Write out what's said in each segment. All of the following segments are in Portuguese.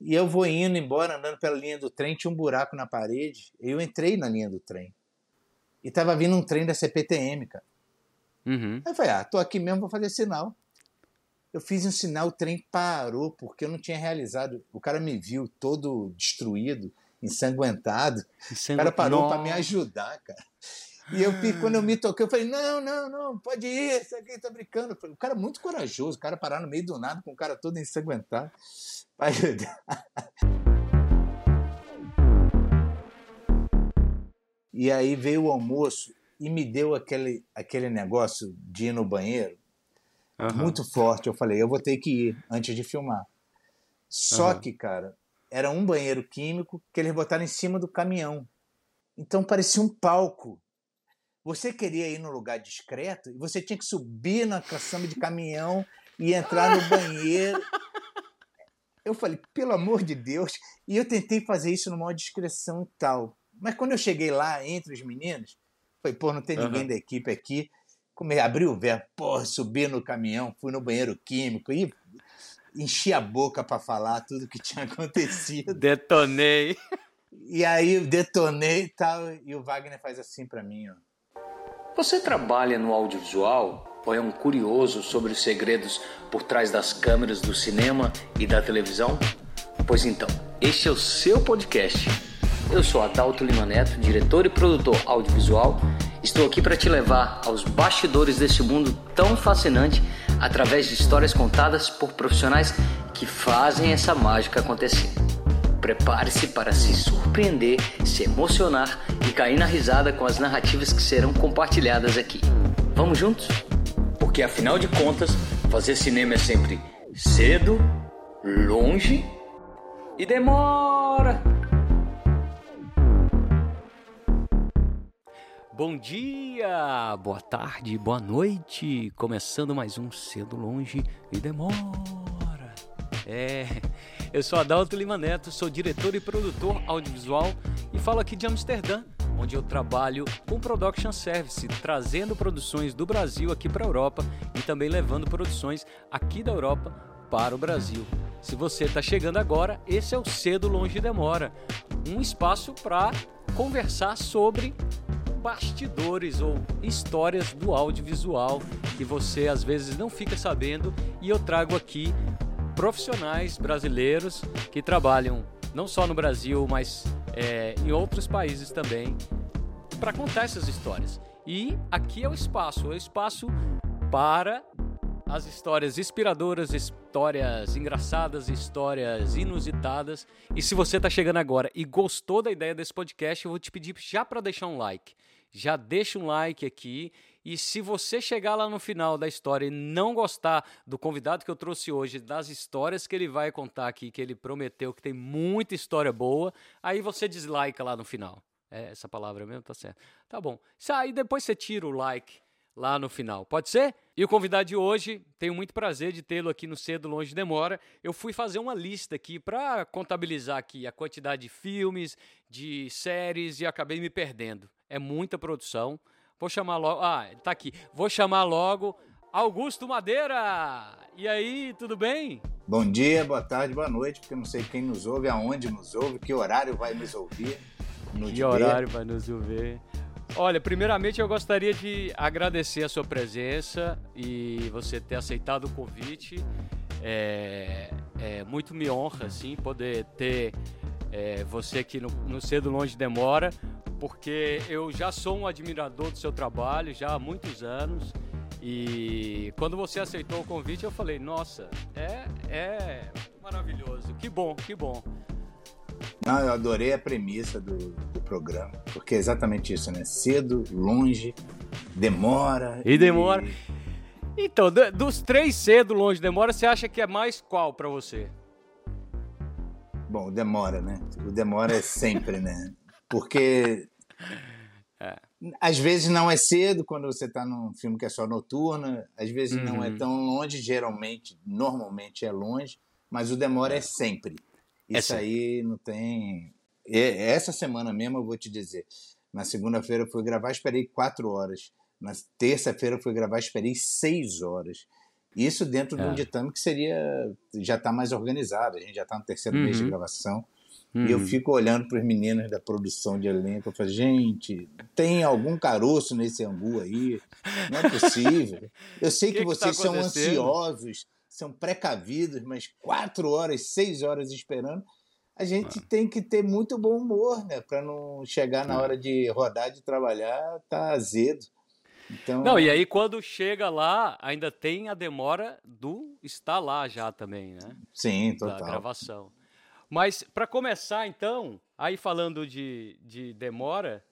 E eu vou indo embora, andando pela linha do trem, tinha um buraco na parede. Eu entrei na linha do trem. E tava vindo um trem da CPTM, cara. Uhum. Aí eu falei, ah, tô aqui mesmo, vou fazer sinal. Eu fiz um sinal, o trem parou, porque eu não tinha realizado. O cara me viu todo destruído, ensanguentado. O cara parou para me ajudar, cara. E eu, quando eu me toquei, eu falei, não, não, não, pode ir, isso aqui tá brincando. O cara é muito corajoso, o cara parar no meio do nada com o cara todo ensanguentado para ajudar. E aí veio o almoço e me deu aquele, aquele negócio de ir no banheiro uhum. muito forte. Eu falei, eu vou ter que ir antes de filmar. Só uhum. que, cara, era um banheiro químico que eles botaram em cima do caminhão. Então parecia um palco. Você queria ir no lugar discreto e você tinha que subir na caçamba de caminhão e entrar no banheiro. Eu falei, pelo amor de Deus. E eu tentei fazer isso numa discreção e tal. Mas quando eu cheguei lá, entre os meninos, falei, pô, não tem ninguém uhum. da equipe aqui. Come, abri o verbo, pô, subi no caminhão, fui no banheiro químico e enchi a boca para falar tudo que tinha acontecido. Detonei. E aí detonei e tal, e o Wagner faz assim para mim, ó. Você trabalha no audiovisual é um curioso sobre os segredos por trás das câmeras do cinema e da televisão? Pois então, este é o seu podcast eu sou Adalto Lima Neto, diretor e produtor audiovisual. Estou aqui para te levar aos bastidores desse mundo tão fascinante através de histórias contadas por profissionais que fazem essa mágica acontecer. Prepare-se para se surpreender, se emocionar e cair na risada com as narrativas que serão compartilhadas aqui. Vamos juntos? Porque afinal de contas, fazer cinema é sempre cedo, longe e demora. Bom dia, boa tarde, boa noite. Começando mais um Cedo Longe e Demora. É, eu sou Adalto Lima Neto, sou diretor e produtor audiovisual e falo aqui de Amsterdã, onde eu trabalho com production service, trazendo produções do Brasil aqui para a Europa e também levando produções aqui da Europa para o Brasil. Se você está chegando agora, esse é o Cedo Longe Demora, um espaço para conversar sobre bastidores ou histórias do audiovisual que você às vezes não fica sabendo e eu trago aqui profissionais brasileiros que trabalham não só no Brasil, mas é, em outros países também para contar essas histórias. E aqui é o espaço, é o espaço para as histórias inspiradoras, histórias engraçadas, histórias inusitadas. E se você está chegando agora e gostou da ideia desse podcast, eu vou te pedir já para deixar um like. Já deixa um like aqui. E se você chegar lá no final da história e não gostar do convidado que eu trouxe hoje, das histórias que ele vai contar aqui, que ele prometeu que tem muita história boa, aí você dislike lá no final. É essa palavra mesmo, tá certo. Tá bom. Aí depois você tira o like lá no final. Pode ser? E o convidado de hoje, tenho muito prazer de tê-lo aqui no Cedo Longe Demora. Eu fui fazer uma lista aqui para contabilizar aqui a quantidade de filmes, de séries e acabei me perdendo. É muita produção. Vou chamar logo. Ah, tá aqui. Vou chamar logo Augusto Madeira. E aí, tudo bem? Bom dia, boa tarde, boa noite, porque eu não sei quem nos ouve, aonde nos ouve, que horário vai nos ouvir. que horário vai nos ouvir. Olha, primeiramente eu gostaria de agradecer a sua presença e você ter aceitado o convite. É, é muito me honra, assim, poder ter é, você aqui no, no Cedo Longe Demora, porque eu já sou um admirador do seu trabalho já há muitos anos. E quando você aceitou o convite, eu falei: Nossa, é, é maravilhoso, que bom, que bom. Não, eu adorei a premissa do, do programa, porque é exatamente isso, né? Cedo, longe, demora. E demora. E... Então, dos três cedo, longe, demora, você acha que é mais qual para você? Bom, demora, né? O demora é sempre, né? Porque é. às vezes não é cedo quando você está num filme que é só noturno, às vezes uhum. não é uhum. tão longe, geralmente, normalmente é longe, mas o demora é, é sempre. Isso aí não tem. Essa semana mesmo eu vou te dizer. Na segunda-feira eu fui gravar, esperei quatro horas. Na terça-feira eu fui gravar, esperei seis horas. Isso dentro é. de um é. ditame que seria já está mais organizado. A gente já está no terceiro uhum. mês de uhum. gravação. Uhum. E eu uhum. fico olhando para os meninos da produção de elenco. Eu falo, gente, tem algum caroço nesse angu aí? Não é possível. Eu sei que, que, vocês que tá são ansiosos, são precavidos, mas quatro horas, seis horas esperando. A gente ah. tem que ter muito bom humor, né? Para não chegar na hora de rodar, de trabalhar, tá azedo. Então... Não, e aí quando chega lá, ainda tem a demora do estar lá já também, né? Sim, total. Da gravação. Mas para começar, então, aí falando de, de demora,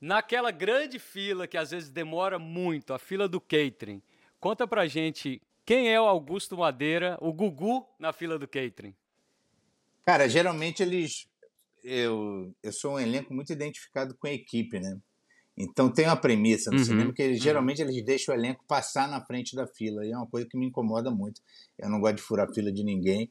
naquela grande fila que às vezes demora muito, a fila do catering, conta pra gente quem é o Augusto Madeira, o Gugu na fila do catering. Cara, geralmente eles. Eu, eu sou um elenco muito identificado com a equipe, né? Então tem uma premissa no uhum, cinema que eles, uhum. geralmente eles deixam o elenco passar na frente da fila. E é uma coisa que me incomoda muito. Eu não gosto de furar fila de ninguém.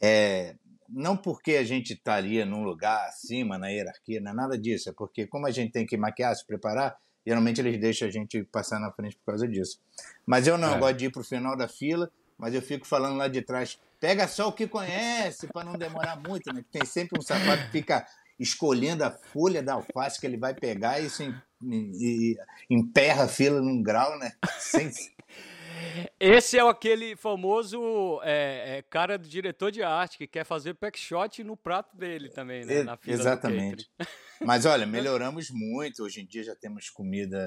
É, não porque a gente estaria num lugar acima na hierarquia, não é nada disso. É porque, como a gente tem que maquiar, se preparar, geralmente eles deixam a gente passar na frente por causa disso. Mas eu não é. gosto de ir para o final da fila, mas eu fico falando lá de trás, pega só o que conhece, para não demorar muito, né? Tem sempre um sapato que fica escolhendo a folha da alface que ele vai pegar e isso emperra a fila num grau, né? Sem, esse é aquele famoso é, é, cara do diretor de arte que quer fazer pack shot no prato dele também, né? Na fila Exatamente. Mas olha, melhoramos muito. Hoje em dia já temos comida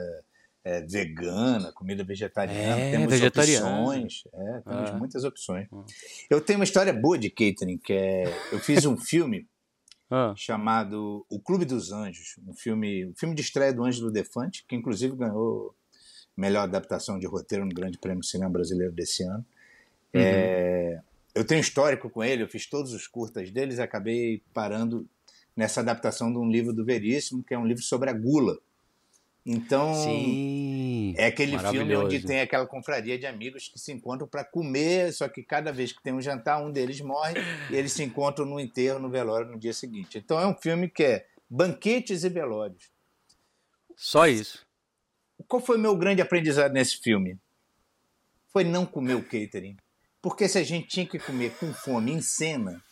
é, vegana, comida vegetariana, é, temos vegetariana. opções. É, temos ah. muitas opções. Ah. Eu tenho uma história boa de catering, que é. Eu fiz um filme ah. chamado O Clube dos Anjos, um filme, um filme de estreia do Ângelo Defante, que inclusive ganhou melhor adaptação de roteiro no Grande Prêmio Cinema Brasileiro desse ano. Uhum. É, eu tenho histórico com ele, eu fiz todos os curtas deles e acabei parando nessa adaptação de um livro do Veríssimo, que é um livro sobre a gula. Então, Sim, é aquele filme onde tem aquela confraria de amigos que se encontram para comer, só que cada vez que tem um jantar, um deles morre e eles se encontram no enterro, no velório no dia seguinte. Então, é um filme que é banquetes e velórios. Só isso. Qual foi o meu grande aprendizado nesse filme? Foi não comer o catering. Porque se a gente tinha que comer com fome em cena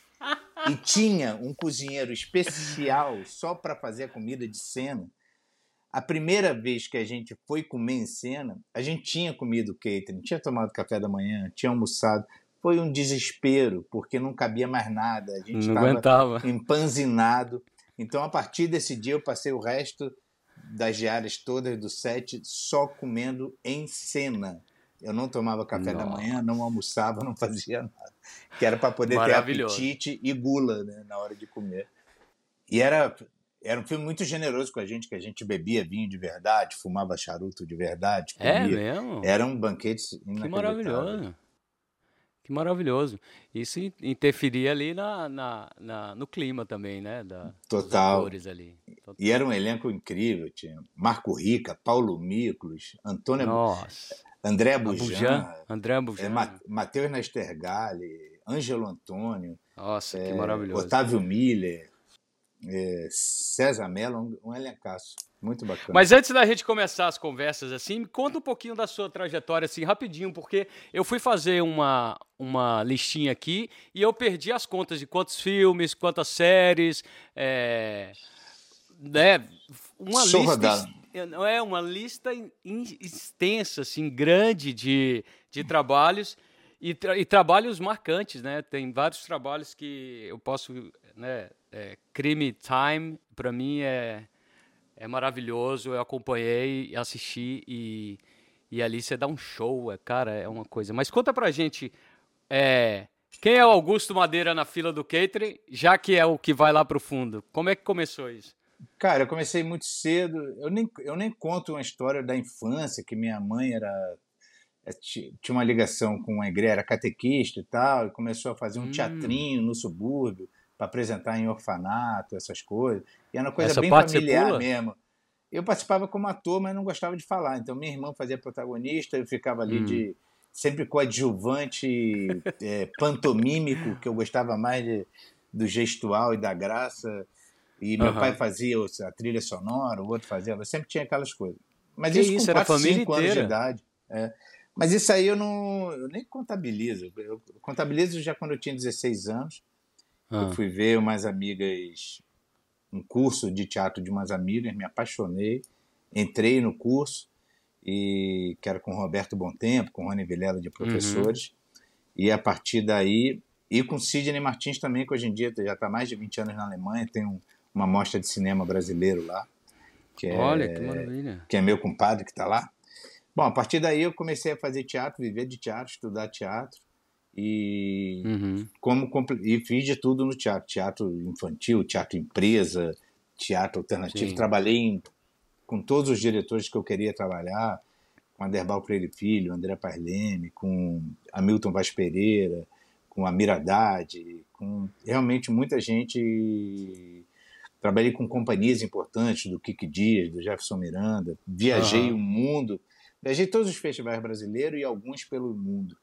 e tinha um cozinheiro especial só para fazer a comida de cena, a primeira vez que a gente foi comer em cena, a gente tinha comido catering, tinha tomado café da manhã, tinha almoçado. Foi um desespero, porque não cabia mais nada. A gente estava empanzinado. Então, a partir desse dia, eu passei o resto das diárias todas do set só comendo em cena. Eu não tomava café Nossa. da manhã, não almoçava, não fazia nada. Que era para poder ter apetite e gula né, na hora de comer. E era, era um filme muito generoso com a gente, que a gente bebia vinho de verdade, fumava charuto de verdade. É comia. É mesmo? Era um banquete Que maravilhoso. Que maravilhoso. Isso interferia ali na, na, na, no clima também, né? Da, Total. ali. Total. E era um elenco incrível. Tinha Marco Rica, Paulo Miklos, Antônio... Nossa. André Bujan. André Bujan. É, Matheus Nastergalli, Ângelo Antônio. Nossa, é, que maravilhoso. Otávio Miller, é, César Mello, um, elencaço. Muito bacana. Mas antes da gente começar as conversas assim, me conta um pouquinho da sua trajetória assim, rapidinho, porque eu fui fazer uma, uma listinha aqui e eu perdi as contas de quantos filmes, quantas séries, é, né, uma Sou lista não é uma lista extensa assim, grande de, de trabalhos e, tra e, trabalhos marcantes, né? Tem vários trabalhos que eu posso, né, é, Crime Time para mim é é maravilhoso. Eu acompanhei, assisti e, e ali você dá um show, é, cara, é uma coisa. Mas conta pra gente, é, quem é o Augusto Madeira na fila do catering, já que é o que vai lá pro fundo? Como é que começou isso? Cara, eu comecei muito cedo. Eu nem, eu nem conto uma história da infância, que minha mãe era é, tinha uma ligação com a igreja, era catequista e tal, e começou a fazer um hum. teatrinho no subúrbio para apresentar em orfanato, essas coisas. E era uma coisa Essa bem familiar mesmo. Eu participava como ator, mas não gostava de falar. Então minha irmã fazia protagonista, eu ficava ali hum. de sempre coadjuvante é, pantomímico, que eu gostava mais de, do gestual e da graça. E meu uhum. pai fazia a trilha sonora, o outro fazia, eu sempre tinha aquelas coisas. Mas que isso, isso com era 4, 5 anos de idade. É. Mas isso aí eu não. Eu nem contabilizo. Eu contabilizo já quando eu tinha 16 anos. Ah. Eu fui ver umas amigas, um curso de teatro de umas amigas, me apaixonei, entrei no curso, e que era com Roberto Tempo, com Rony Vilela de professores. Uhum. E a partir daí, e com Sidney Martins também, que hoje em dia já está mais de 20 anos na Alemanha, tem um, uma mostra de cinema brasileiro lá. Que é, Olha, que maravilha. Que é meu compadre que está lá. Bom, a partir daí eu comecei a fazer teatro, viver de teatro, estudar teatro e uhum. como e fiz de tudo no teatro, teatro infantil, teatro empresa, teatro alternativo. Sim. Trabalhei em, com todos os diretores que eu queria trabalhar, com Aderbal Freire Filho, André Parleme, com Hamilton Vaz Pereira, com Amir Haddad, com realmente muita gente. Trabalhei com companhias importantes do Kiki Dias, do Jefferson Miranda, viajei uhum. o mundo Viajei todos os festivais brasileiros e alguns pelo mundo,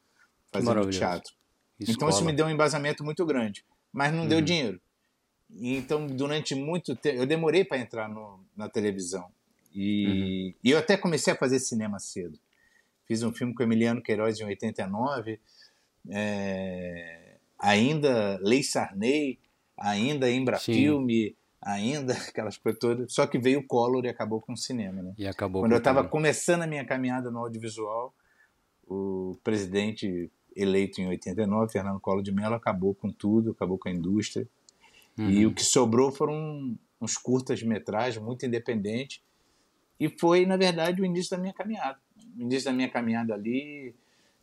fazendo teatro. Escola. Então isso me deu um embasamento muito grande, mas não uhum. deu dinheiro. Então, durante muito tempo, eu demorei para entrar no, na televisão. E, uhum. e, eu até comecei a fazer cinema cedo. Fiz um filme com Emiliano Queiroz em 89, é, ainda Lei Sarney, ainda Embrafilme, ainda, aquelas coisas todas. Só que veio o Collor e acabou com o cinema, né? E acabou Quando eu estava começando a minha caminhada no audiovisual, o presidente eleito em 89, Fernando Collor de Mello, acabou com tudo, acabou com a indústria. Uhum. E o que sobrou foram uns curtas-metragens muito independentes. E foi, na verdade, o início da minha caminhada. O início da minha caminhada ali,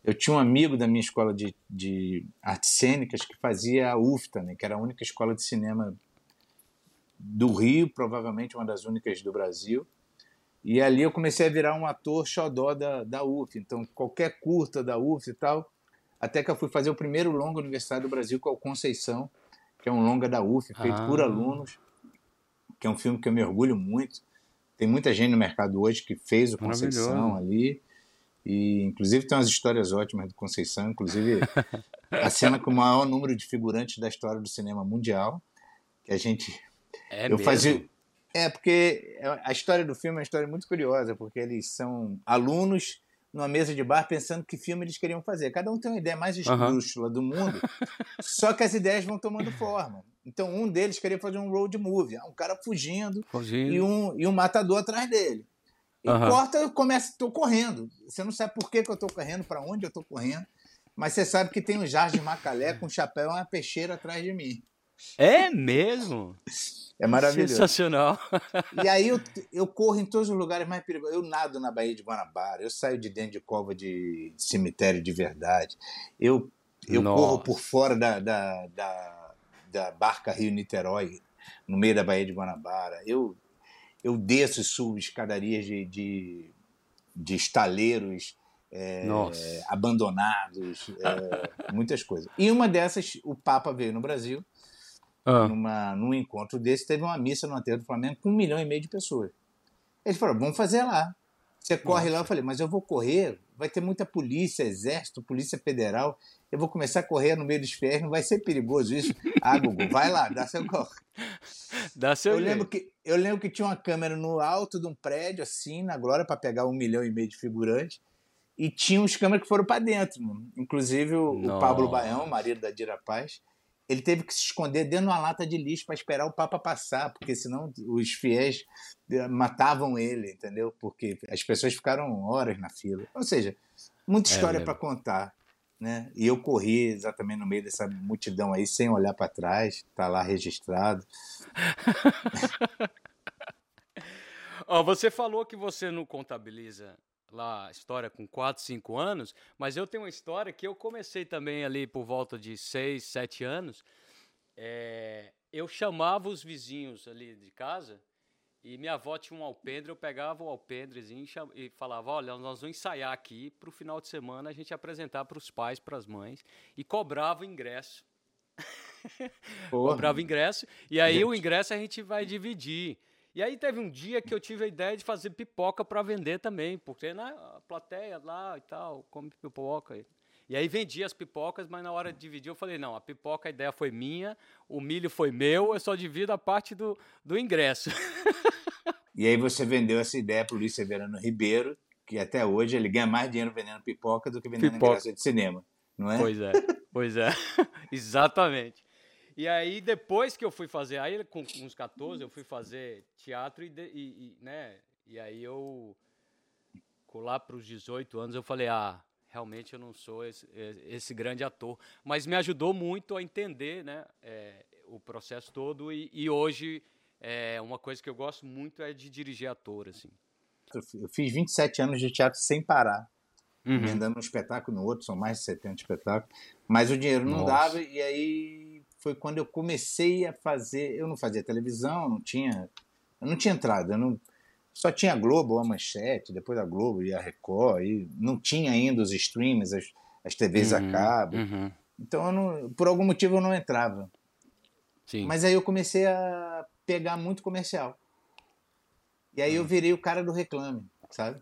eu tinha um amigo da minha escola de, de artes cênicas que fazia a UFTA, né, que era a única escola de cinema do Rio, provavelmente uma das únicas do Brasil. E ali eu comecei a virar um ator xodó da, da UF. Então, qualquer curta da UF e tal, até que eu fui fazer o primeiro longa Universidade do Brasil, com é o Conceição, que é um longa da UF, feito ah. por alunos, que é um filme que eu me orgulho muito. Tem muita gente no mercado hoje que fez o Conceição ali. E, inclusive, tem umas histórias ótimas do Conceição, inclusive a cena com o maior número de figurantes da história do cinema mundial, que a gente é eu mesmo? fazia. É, porque a história do filme é uma história muito curiosa, porque eles são alunos numa mesa de bar pensando que filme eles queriam fazer. Cada um tem uma ideia mais esdrúxula uhum. do mundo, só que as ideias vão tomando forma. Então, um deles queria fazer um road movie, um cara fugindo, fugindo. E, um, e um matador atrás dele. E uhum. corta, eu começo, tô correndo. Você não sabe por que, que eu tô correndo, para onde eu tô correndo, mas você sabe que tem um Jardim Macalé com um chapéu e uma peixeira atrás de mim. É mesmo? É maravilhoso. Sensacional. E aí eu, eu corro em todos os lugares mais perigosos. Eu nado na Baía de Guanabara, eu saio de dentro de cova de cemitério de verdade. Eu, eu corro por fora da, da, da, da barca Rio-Niterói, no meio da Baía de Guanabara. Eu, eu desço e subo escadarias de, de, de estaleiros é, abandonados, é, muitas coisas. E uma dessas, o Papa veio no Brasil ah. numa, num encontro desse, teve uma missa no Aterro do Flamengo com um milhão e meio de pessoas. Eles falaram, vamos fazer lá. Você corre Nossa. lá, eu falei, mas eu vou correr, vai ter muita polícia, exército, polícia federal, eu vou começar a correr no meio dos ferros, não vai ser perigoso isso? Ah, Gugu, vai lá, dá seu corre. Dá seu eu lembro que Eu lembro que tinha uma câmera no alto de um prédio, assim, na Glória, para pegar um milhão e meio de figurantes, e tinha uns câmeras que foram para dentro, inclusive o, o Pablo Baião, marido da Dira Paz, ele teve que se esconder dentro de uma lata de lixo para esperar o Papa passar, porque senão os fiéis eh, matavam ele, entendeu? Porque as pessoas ficaram horas na fila. Ou seja, muita é história é para contar. Né? E eu corri exatamente no meio dessa multidão aí, sem olhar para trás, tá lá registrado. oh, você falou que você não contabiliza lá a história com 4, 5 anos, mas eu tenho uma história que eu comecei também ali por volta de 6, 7 anos. É, eu chamava os vizinhos ali de casa e minha avó tinha um alpendre, eu pegava o alpendrezinho e falava: Olha, nós vamos ensaiar aqui para o final de semana a gente apresentar para os pais, para as mães, e cobrava o ingresso. cobrava o ingresso, e aí gente. o ingresso a gente vai dividir. E aí teve um dia que eu tive a ideia de fazer pipoca para vender também, porque na plateia lá e tal, come pipoca. E aí vendi as pipocas, mas na hora de dividir eu falei, não, a pipoca, a ideia foi minha, o milho foi meu, eu só divido a parte do, do ingresso. E aí você vendeu essa ideia para o Luiz Severano Ribeiro, que até hoje ele ganha mais dinheiro vendendo pipoca do que vendendo pipoca. ingresso de cinema, não é? Pois é, pois é, exatamente. E aí depois que eu fui fazer, aí com uns 14 eu fui fazer teatro e, e, e né, e aí eu lá para os 18 anos eu falei, ah, realmente eu não sou esse, esse, grande ator, mas me ajudou muito a entender, né, é, o processo todo e, e hoje é, uma coisa que eu gosto muito é de dirigir ator, assim. Eu fiz 27 anos de teatro sem parar. Uhum. Emendando um espetáculo no outro, são mais de 70 espetáculos. Mas o dinheiro não Nossa. dava, e aí foi quando eu comecei a fazer. Eu não fazia televisão, não tinha. Eu não tinha entrada, não, só tinha a Globo, a Manchete, depois a Globo e a Record, e não tinha ainda os streams, as, as TVs uhum, a cabo. Uhum. Então, não, por algum motivo, eu não entrava. Sim. Mas aí eu comecei a pegar muito comercial. E aí eu hum. virei o cara do reclame, sabe?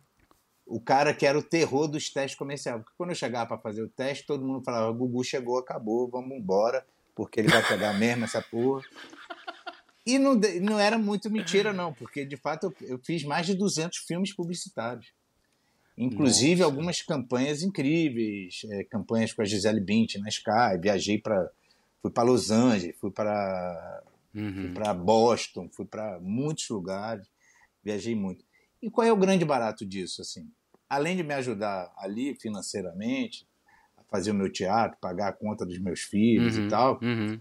O cara que era o terror dos testes comerciais. Porque quando eu chegava para fazer o teste, todo mundo falava: Gugu chegou, acabou, vamos embora, porque ele vai pegar mesmo essa porra. E não, não era muito mentira, não, porque de fato eu, eu fiz mais de 200 filmes publicitários. Inclusive Nossa. algumas campanhas incríveis, é, campanhas com a Gisele Bint na Sky. Viajei para. Fui para Los Angeles, fui para uhum. para Boston, fui para muitos lugares viajei muito. E qual é o grande barato disso, assim? Além de me ajudar ali financeiramente, fazer o meu teatro, pagar a conta dos meus filhos uhum, e tal, uhum.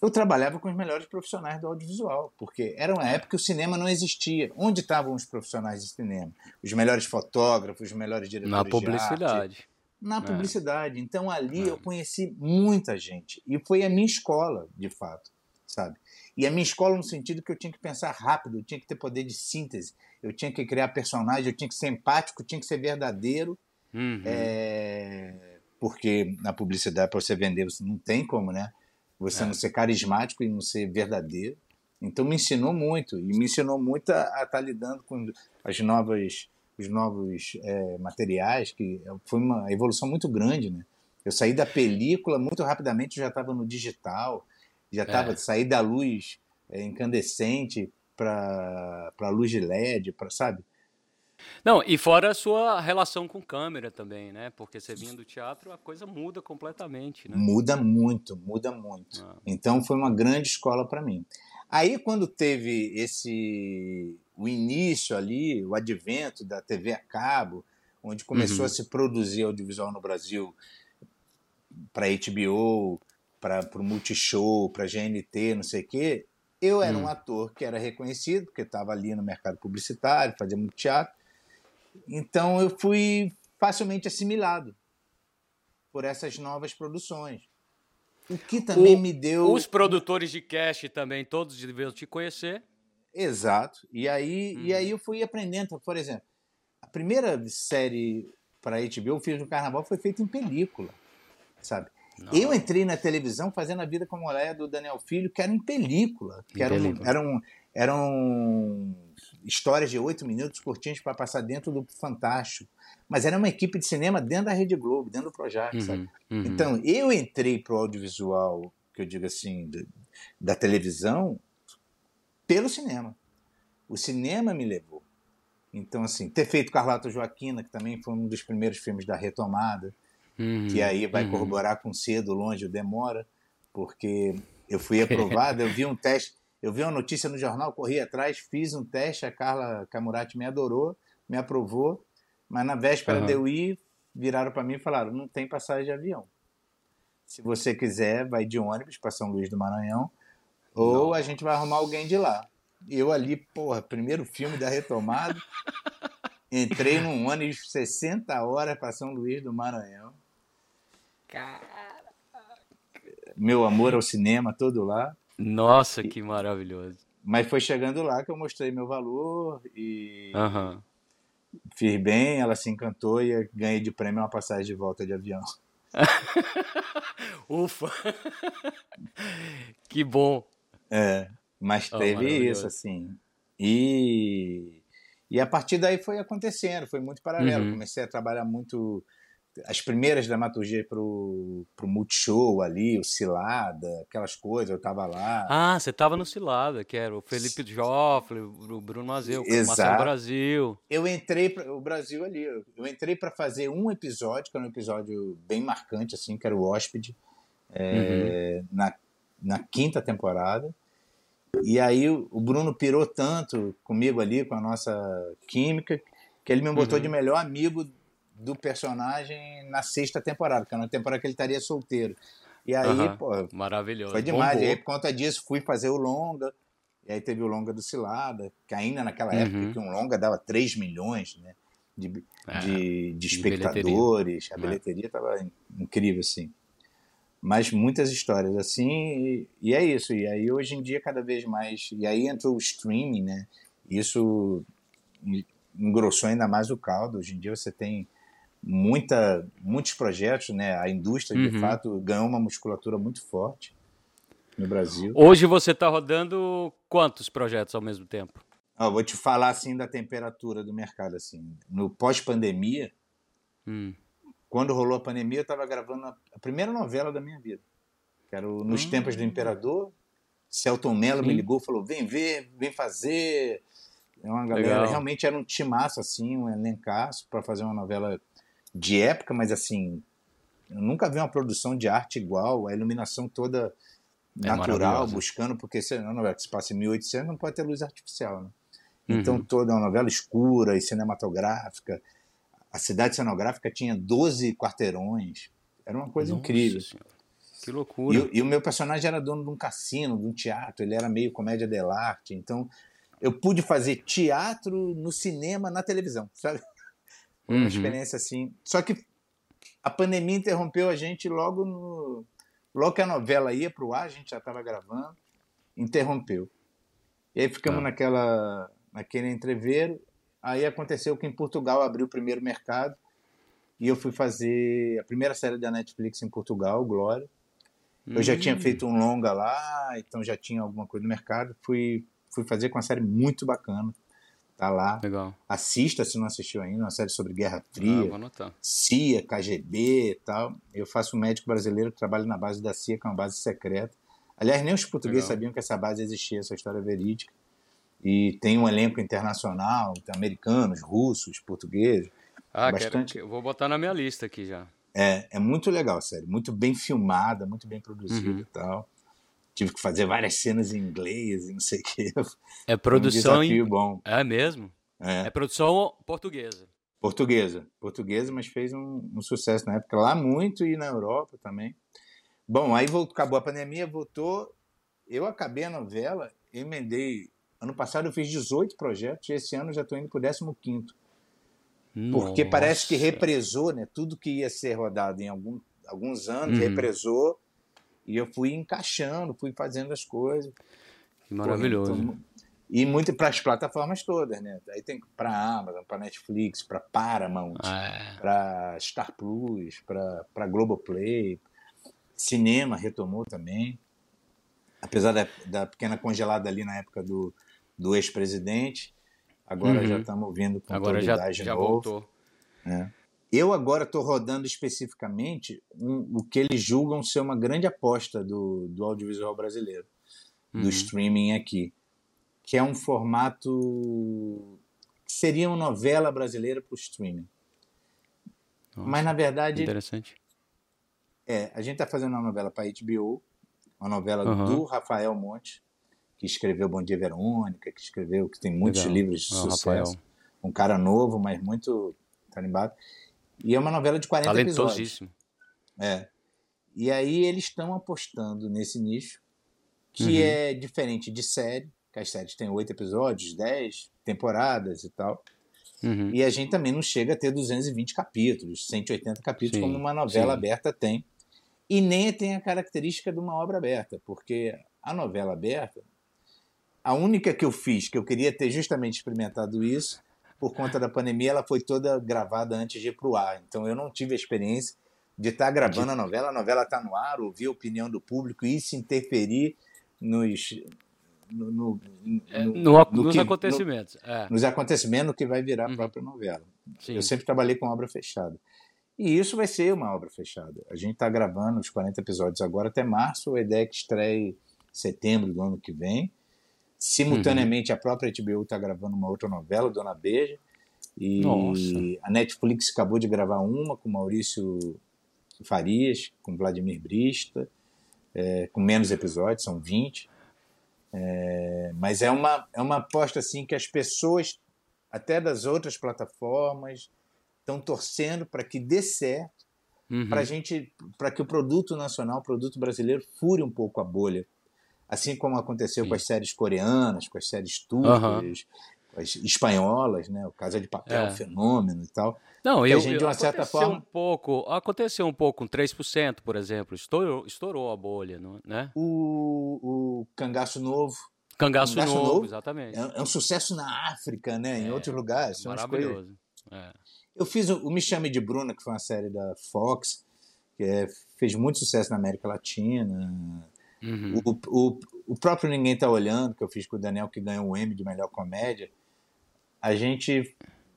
eu trabalhava com os melhores profissionais do audiovisual, porque era uma época que o cinema não existia. Onde estavam os profissionais de cinema? Os melhores fotógrafos, os melhores diretores Na publicidade. Na é. publicidade. Então ali é. eu conheci muita gente. E foi a minha escola, de fato, sabe? E a minha escola no sentido que eu tinha que pensar rápido, eu tinha que ter poder de síntese, eu tinha que criar personagem, eu tinha que ser empático, eu tinha que ser verdadeiro. Uhum. É... Porque na publicidade, para você vender, você não tem como, né? Você é. não ser carismático e não ser verdadeiro. Então me ensinou muito, e me ensinou muito a estar tá lidando com as novas, os novos é, materiais, que foi uma evolução muito grande, né? Eu saí da película muito rapidamente, já estava no digital, já estava é. sair da luz é, incandescente para a luz de LED, para sabe? Não, e fora a sua relação com câmera também, né? Porque você vindo do teatro, a coisa muda completamente, né? Muda muito, muda muito. Ah. Então foi uma grande escola para mim. Aí quando teve esse o início ali, o advento da TV a cabo, onde começou uhum. a se produzir audiovisual no Brasil para HBO, para o Multishow, para GNT, não sei o quê, eu era hum. um ator que era reconhecido, porque estava ali no mercado publicitário, fazia muito teatro. Então eu fui facilmente assimilado por essas novas produções. O que também o, me deu. Os produtores de cast também, todos deviam te conhecer. Exato. E aí, e aí eu fui aprendendo. Por exemplo, a primeira série para HBO, o Filho do Carnaval, foi feita em película, sabe? Não. Eu entrei na televisão fazendo a vida como mulher do Daniel Filho, que era em película. Que em eram, película. Eram, eram histórias de oito minutos curtinhas para passar dentro do Fantástico. Mas era uma equipe de cinema dentro da Rede Globo, dentro do Projac, uhum, sabe? Uhum. Então, eu entrei para o audiovisual, que eu digo assim, da, da televisão, pelo cinema. O cinema me levou. Então, assim, ter feito Carlota Joaquina, que também foi um dos primeiros filmes da retomada, uhum, que aí vai uhum. corroborar com cedo, longe, demora, porque eu fui aprovado, eu vi um teste, eu vi uma notícia no jornal, corri atrás, fiz um teste, a Carla Camurati me adorou, me aprovou, mas na véspera uhum. de eu ir, viraram para mim e falaram: não tem passagem de avião. Se você quiser, vai de ônibus para São Luís do Maranhão, ou não. a gente vai arrumar alguém de lá. Eu ali, porra, primeiro filme da retomada, entrei num ônibus 60 horas para São Luís do Maranhão. Caraca. Meu amor ao cinema todo lá. Nossa, que maravilhoso. Mas foi chegando lá que eu mostrei meu valor e uhum. fiz bem, ela se encantou e ganhei de prêmio uma passagem de volta de avião. Ufa! que bom! É, mas oh, teve isso, assim. E, e a partir daí foi acontecendo, foi muito paralelo. Uhum. Comecei a trabalhar muito as primeiras dramaturgias pro, pro Multishow ali, o Cilada, aquelas coisas, eu tava lá. Ah, você tava no Cilada, que era o Felipe Joffre, o Bruno Mazeu, o Marcelo Brasil. Eu entrei para o Brasil ali, eu entrei para fazer um episódio, que era um episódio bem marcante, assim, que era o Hóspede, é, uhum. na, na quinta temporada. E aí o Bruno pirou tanto comigo ali, com a nossa química, que ele me botou uhum. de melhor amigo do personagem na sexta temporada, que era uma temporada que ele estaria solteiro. E aí, uhum. pô. Maravilhoso. Foi demais. E aí, por conta disso, fui fazer o longa. E aí teve o longa do Cilada, que ainda naquela uhum. época que um longa dava 3 milhões né, de, é, de, de, espectadores. Bilheteria. A bilheteria estava é. incrível, assim. Mas muitas histórias assim, e, e, é isso. E aí hoje em dia, cada vez mais. E aí entrou o streaming, né? Isso engrossou ainda mais o caldo. Hoje em dia você tem muita, muitos projetos, né? A indústria, uhum. de fato, ganhou uma musculatura muito forte no Brasil. Hoje você está rodando quantos projetos ao mesmo tempo? Ah, vou te falar assim da temperatura do mercado assim. No pós-pandemia, hum. quando rolou a pandemia, eu estava gravando a, primeira novela da minha vida, que era o Nos hum. Tempos do Imperador. Celton Mello Sim. me ligou, falou: "Vem ver, vem fazer". É uma galera, Legal. realmente era um timaço assim, um elencaço para fazer uma novela de época, mas assim, eu nunca vi uma produção de arte igual, a iluminação toda é natural, buscando, porque se uma novela que se passa em 1800 não pode ter luz artificial, né? Então uhum. toda uma novela escura e cinematográfica. A cidade cenográfica tinha 12 quarteirões. Era uma coisa Nossa incrível. Senhora. Que loucura. E, e, o meu personagem era dono de um cassino, de um teatro, ele era meio comédia dell'arte. Então eu pude fazer teatro no cinema, na televisão, sabe? Foi uma uhum. experiência assim. Só que a pandemia interrompeu a gente logo no. Logo que a novela ia para o ar, a gente já estava gravando, interrompeu. E aí ficamos ah. naquela, naquele entreveiro. Aí aconteceu que em Portugal abriu o primeiro mercado e eu fui fazer a primeira série da Netflix em Portugal, Glória. Eu já tinha hum. feito um longa lá, então já tinha alguma coisa no mercado. Fui, fui fazer com uma série muito bacana. Tá lá. Legal. Assista se não assistiu ainda, uma série sobre Guerra Fria. Ah, CIA, KGB e tal. Eu faço um médico brasileiro que trabalha na base da CIA, que é uma base secreta. Aliás, nem os portugueses Legal. sabiam que essa base existia, essa história é verídica. E tem um elenco internacional, americanos, russos, portugueses. Ah, bastante. Quero, vou botar na minha lista aqui já. É, é muito legal, sério. Muito bem filmada, muito bem produzida uhum. e tal tive que fazer várias cenas em inglês e não sei o que. É produção um desafio em... bom. É mesmo? É. é. produção portuguesa. Portuguesa, portuguesa, mas fez um, um, sucesso na época lá muito e na Europa também. Bom, aí voltou, acabou a pandemia, voltou. Eu acabei a novela, emendei. Ano passado eu fiz 18 projetos e esse ano já estou indo para o 15. Porque parece que represou, né? Tudo que ia ser rodado em algum, alguns anos, uhum. represou e eu fui encaixando, fui fazendo as coisas. Que maravilhoso. e muito para as plataformas todas, né? Aí tem para Amazon, para Netflix, para Paramount, é. para Star Plus, para Globoplay. Cinema retomou também. Apesar da, da pequena congelada ali na época do, do ex-presidente, agora uhum. já estamos vindo com agora já, já novo. voltou. É. Eu agora estou rodando especificamente um, o que eles julgam ser uma grande aposta do, do audiovisual brasileiro, uhum. do streaming aqui, que é um formato que seria uma novela brasileira para o streaming. Nossa, Mas na verdade, interessante. É, a gente está fazendo uma novela para HBO, uma novela uhum. do Rafael Monte, que escreveu Bom Dia Verônica, que escreveu, que tem muitos Legal. livros de sucesso. Rafael. Um cara novo, mas muito tarimbado. E é uma novela de 40 episódios. É. E aí eles estão apostando nesse nicho, que uhum. é diferente de série, que as séries têm oito episódios, dez temporadas e tal. Uhum. E a gente também não chega a ter 220 capítulos, 180 capítulos, sim, como uma novela sim. aberta tem. E nem tem a característica de uma obra aberta, porque a novela aberta, a única que eu fiz, que eu queria ter justamente experimentado isso, por conta da pandemia, ela foi toda gravada antes de ir para o ar. Então eu não tive a experiência de estar tá gravando a novela, a novela está no ar, ouvir a opinião do público e isso interferir nos. No, no, é, no, no nos que, acontecimentos. É. Nos acontecimentos que vai virar a uhum. própria novela. Sim. Eu sempre trabalhei com obra fechada. E isso vai ser uma obra fechada. A gente está gravando os 40 episódios agora até março, a ideia é que estreie em setembro do ano que vem. Simultaneamente, uhum. a própria HBO está gravando uma outra novela, Dona Beija. E Nossa. a Netflix acabou de gravar uma com Maurício Farias, com Vladimir Brista, é, com menos episódios, são 20. É, mas é uma, é uma aposta assim que as pessoas, até das outras plataformas, estão torcendo para que dê certo, uhum. para gente, para que o produto nacional, o produto brasileiro, fure um pouco a bolha, assim como aconteceu Sim. com as séries coreanas, com as séries turcas, uhum. as espanholas, né? O Casa de Papel, é. fenômeno e tal. Não, eu, a gente, de uma certa forma, um pouco, aconteceu um pouco com 3%, por exemplo, estourou, estourou a bolha, né? O, o Cangaço Novo. Cangaço, Cangaço Novo, Novo, exatamente. É, é, um sucesso na África, né? Em é, outros lugares. Maravilhoso. É. Eu fiz o, o Me Chame de Bruna, que foi uma série da Fox, que é, fez muito sucesso na América Latina. Uhum. O, o, o próprio Ninguém Tá Olhando, que eu fiz com o Daniel, que ganhou o Emmy de melhor comédia, a gente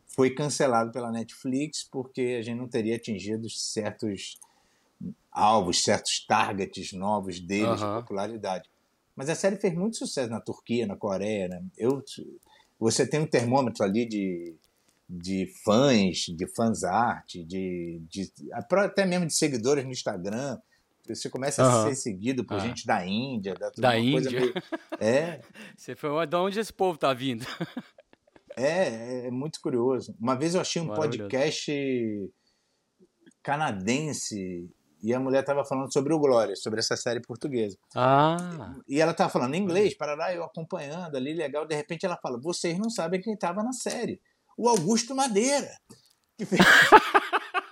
foi cancelado pela Netflix porque a gente não teria atingido certos alvos, certos targets novos deles uhum. de popularidade. Mas a série fez muito sucesso na Turquia, na Coreia. Né? Eu, você tem um termômetro ali de de fãs, de fãs arte, de, de, até mesmo de seguidores no Instagram. Você começa uhum. a ser seguido por gente da Índia, da, da Índia. Meio... É. Você foi, de onde esse povo tá vindo? É, é muito curioso. Uma vez eu achei um podcast canadense e a mulher estava falando sobre o Glória, sobre essa série portuguesa. Ah. E ela estava falando em inglês, para lá eu acompanhando ali, legal. De repente ela fala: Vocês não sabem quem estava na série o Augusto Madeira. Fez...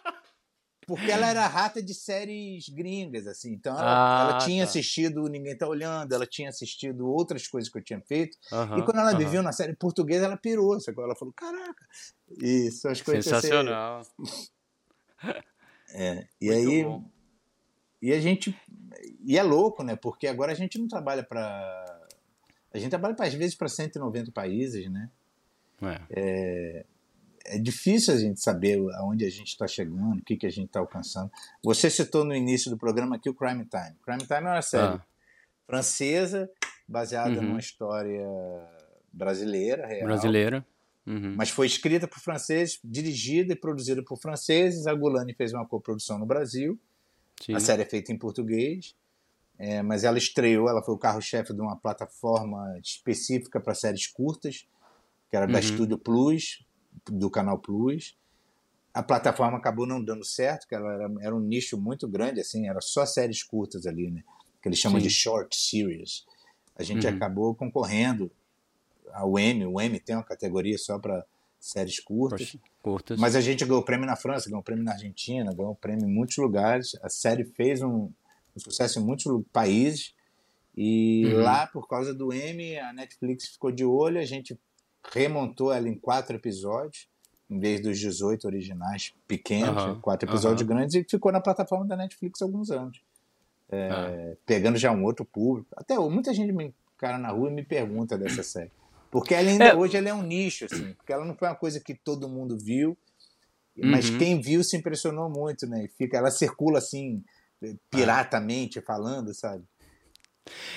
Porque ela era rata de séries gringas, assim. Então ela, ah, ela tinha tá. assistido Ninguém Tá Olhando, ela tinha assistido outras coisas que eu tinha feito. e quando ela me viu na série portuguesa, ela pirou. Ela falou: caraca, isso, as coisas. Sensacional. É, e Muito aí. Bom. E a gente. E é louco, né? Porque agora a gente não trabalha para. A gente trabalha, às vezes, para 190 países, né? É. é. É, difícil a gente saber aonde a gente está chegando, o que, que a gente está alcançando. Você citou no início do programa aqui o Crime Time. Crime Time é uma série ah. francesa baseada uhum. numa história brasileira, real. Brasileira. Uhum. Mas foi escrita por franceses, dirigida e produzida por franceses. A Gulani fez uma coprodução no Brasil. Sim. A série é feita em português. É, mas ela estreou, ela foi o carro-chefe de uma plataforma específica para séries curtas que era da uhum. Estúdio Plus, do Canal Plus. A plataforma acabou não dando certo, que ela era, era um nicho muito grande, assim, era só séries curtas ali, né? Que eles chamam Sim. de short series. A gente uhum. acabou concorrendo ao Emmy. O Emmy tem uma categoria só para séries curtas. curtas. Mas a gente ganhou prêmio na França, ganhou prêmio na Argentina, ganhou prêmio em muitos lugares. A série fez um, um sucesso em muitos países. E uhum. lá, por causa do Emmy, a Netflix ficou de olho, a gente remontou ela em quatro episódios, em vez dos 18 originais pequenos, uhum, quatro episódios uhum. grandes, e ficou na plataforma da Netflix há alguns anos. É, ah. Pegando já um outro público. Até muita gente me cara na rua e me pergunta dessa série. Porque ela ainda é. hoje ela é um nicho, assim, porque ela não foi uma coisa que todo mundo viu, mas uhum. quem viu se impressionou muito, né? E fica, ela circula assim, piratamente falando, sabe?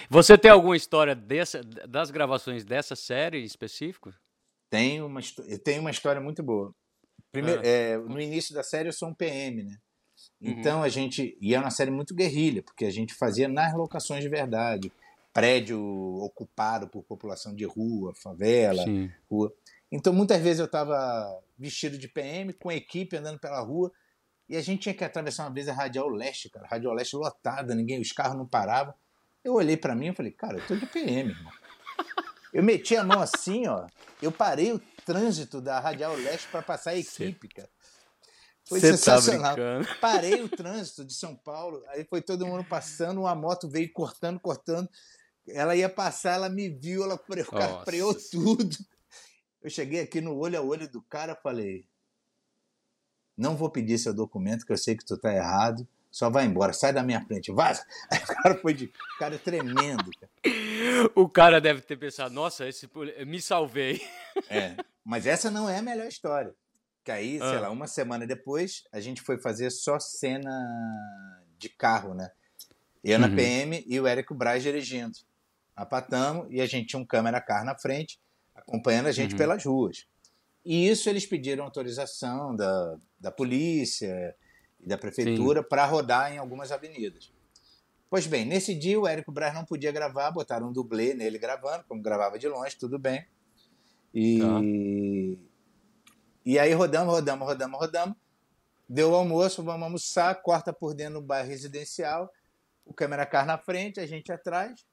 Você tem alguma história dessa, das gravações dessa série em específico? Tem uma, tenho uma história muito boa. Primeiro, ah. é, no início da série eu sou um PM, né? Uhum. Então uhum. a gente. E é uma série muito guerrilha, porque a gente fazia nas locações de verdade. Prédio ocupado por população de rua, favela, Sim. rua. Então muitas vezes eu estava vestido de PM, com a equipe andando pela rua, e a gente tinha que atravessar uma vez a Radial Leste, cara. Radial Leste lotada, ninguém, os carros não paravam. Eu olhei para mim e falei, cara, eu tô de PM, irmão. Eu meti a mão assim, ó. Eu parei o trânsito da Radial Leste para passar a equipe, cara. Foi Cê tá sensacional. Tá parei o trânsito de São Paulo, aí foi todo mundo passando, uma moto veio cortando, cortando. Ela ia passar, ela me viu, ela freou tudo. Eu cheguei aqui no olho a olho do cara, falei: "Não vou pedir seu documento, que eu sei que tu tá errado só vai embora, sai da minha frente, vaza. Aí o cara foi de. O cara é tremendo. Cara. O cara deve ter pensado, nossa, esse, me salvei. É, mas essa não é a melhor história. Que aí, ah. sei lá, uma semana depois, a gente foi fazer só cena de carro, né? Eu na uhum. PM e o Érico Braz dirigindo. Apatamos e a gente tinha um câmera car na frente, acompanhando a gente uhum. pelas ruas. E isso eles pediram autorização da, da polícia e da prefeitura para rodar em algumas avenidas. Pois bem, nesse dia o Érico Braz não podia gravar, botaram um dublê nele gravando, como gravava de longe, tudo bem. E, tá. e aí rodamos, rodamos, rodamos, rodamos. Deu o almoço, vamos almoçar, corta por dentro do bairro residencial, o câmera car na frente, a gente atrás.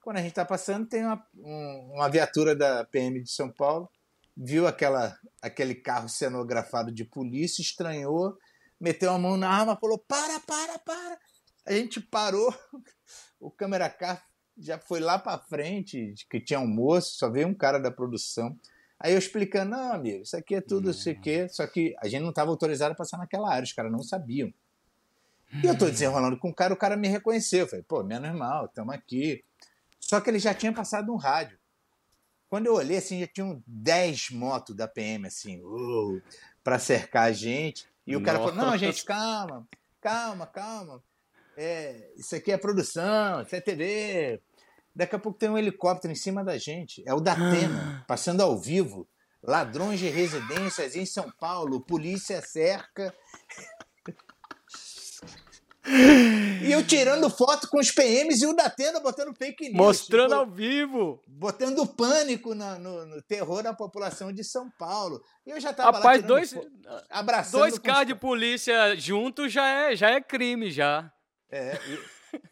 Quando a gente está passando, tem uma, um, uma viatura da PM de São Paulo, viu aquela, aquele carro cenografado de polícia, estranhou, meteu a mão na arma, falou: para, para, para. A gente parou, o câmera car já foi lá para frente, que tinha almoço, só veio um cara da produção. Aí eu explicando, não, amigo, isso aqui é tudo, isso aqui, uhum. só que a gente não estava autorizado a passar naquela área, os caras não sabiam. E eu estou desenrolando com o cara, o cara me reconheceu. Eu falei, pô, menos mal, estamos aqui. Só que ele já tinha passado um rádio. Quando eu olhei, assim, já tinham 10 motos da PM, assim, uh, para cercar a gente. E o cara Nossa. falou, não, gente, calma, calma, calma é, isso aqui é produção, isso é TV. Daqui a pouco tem um helicóptero em cima da gente. É o Datena, ah. passando ao vivo. Ladrões de residências em São Paulo, polícia cerca. E eu tirando foto com os PMs e o Datena botando fake news. Mostrando tipo, ao vivo. Botando pânico no, no, no, terror da população de São Paulo. E eu já tava Rapaz, lá dois, abraçando dois carros de polícia juntos já é, já é crime, já. É,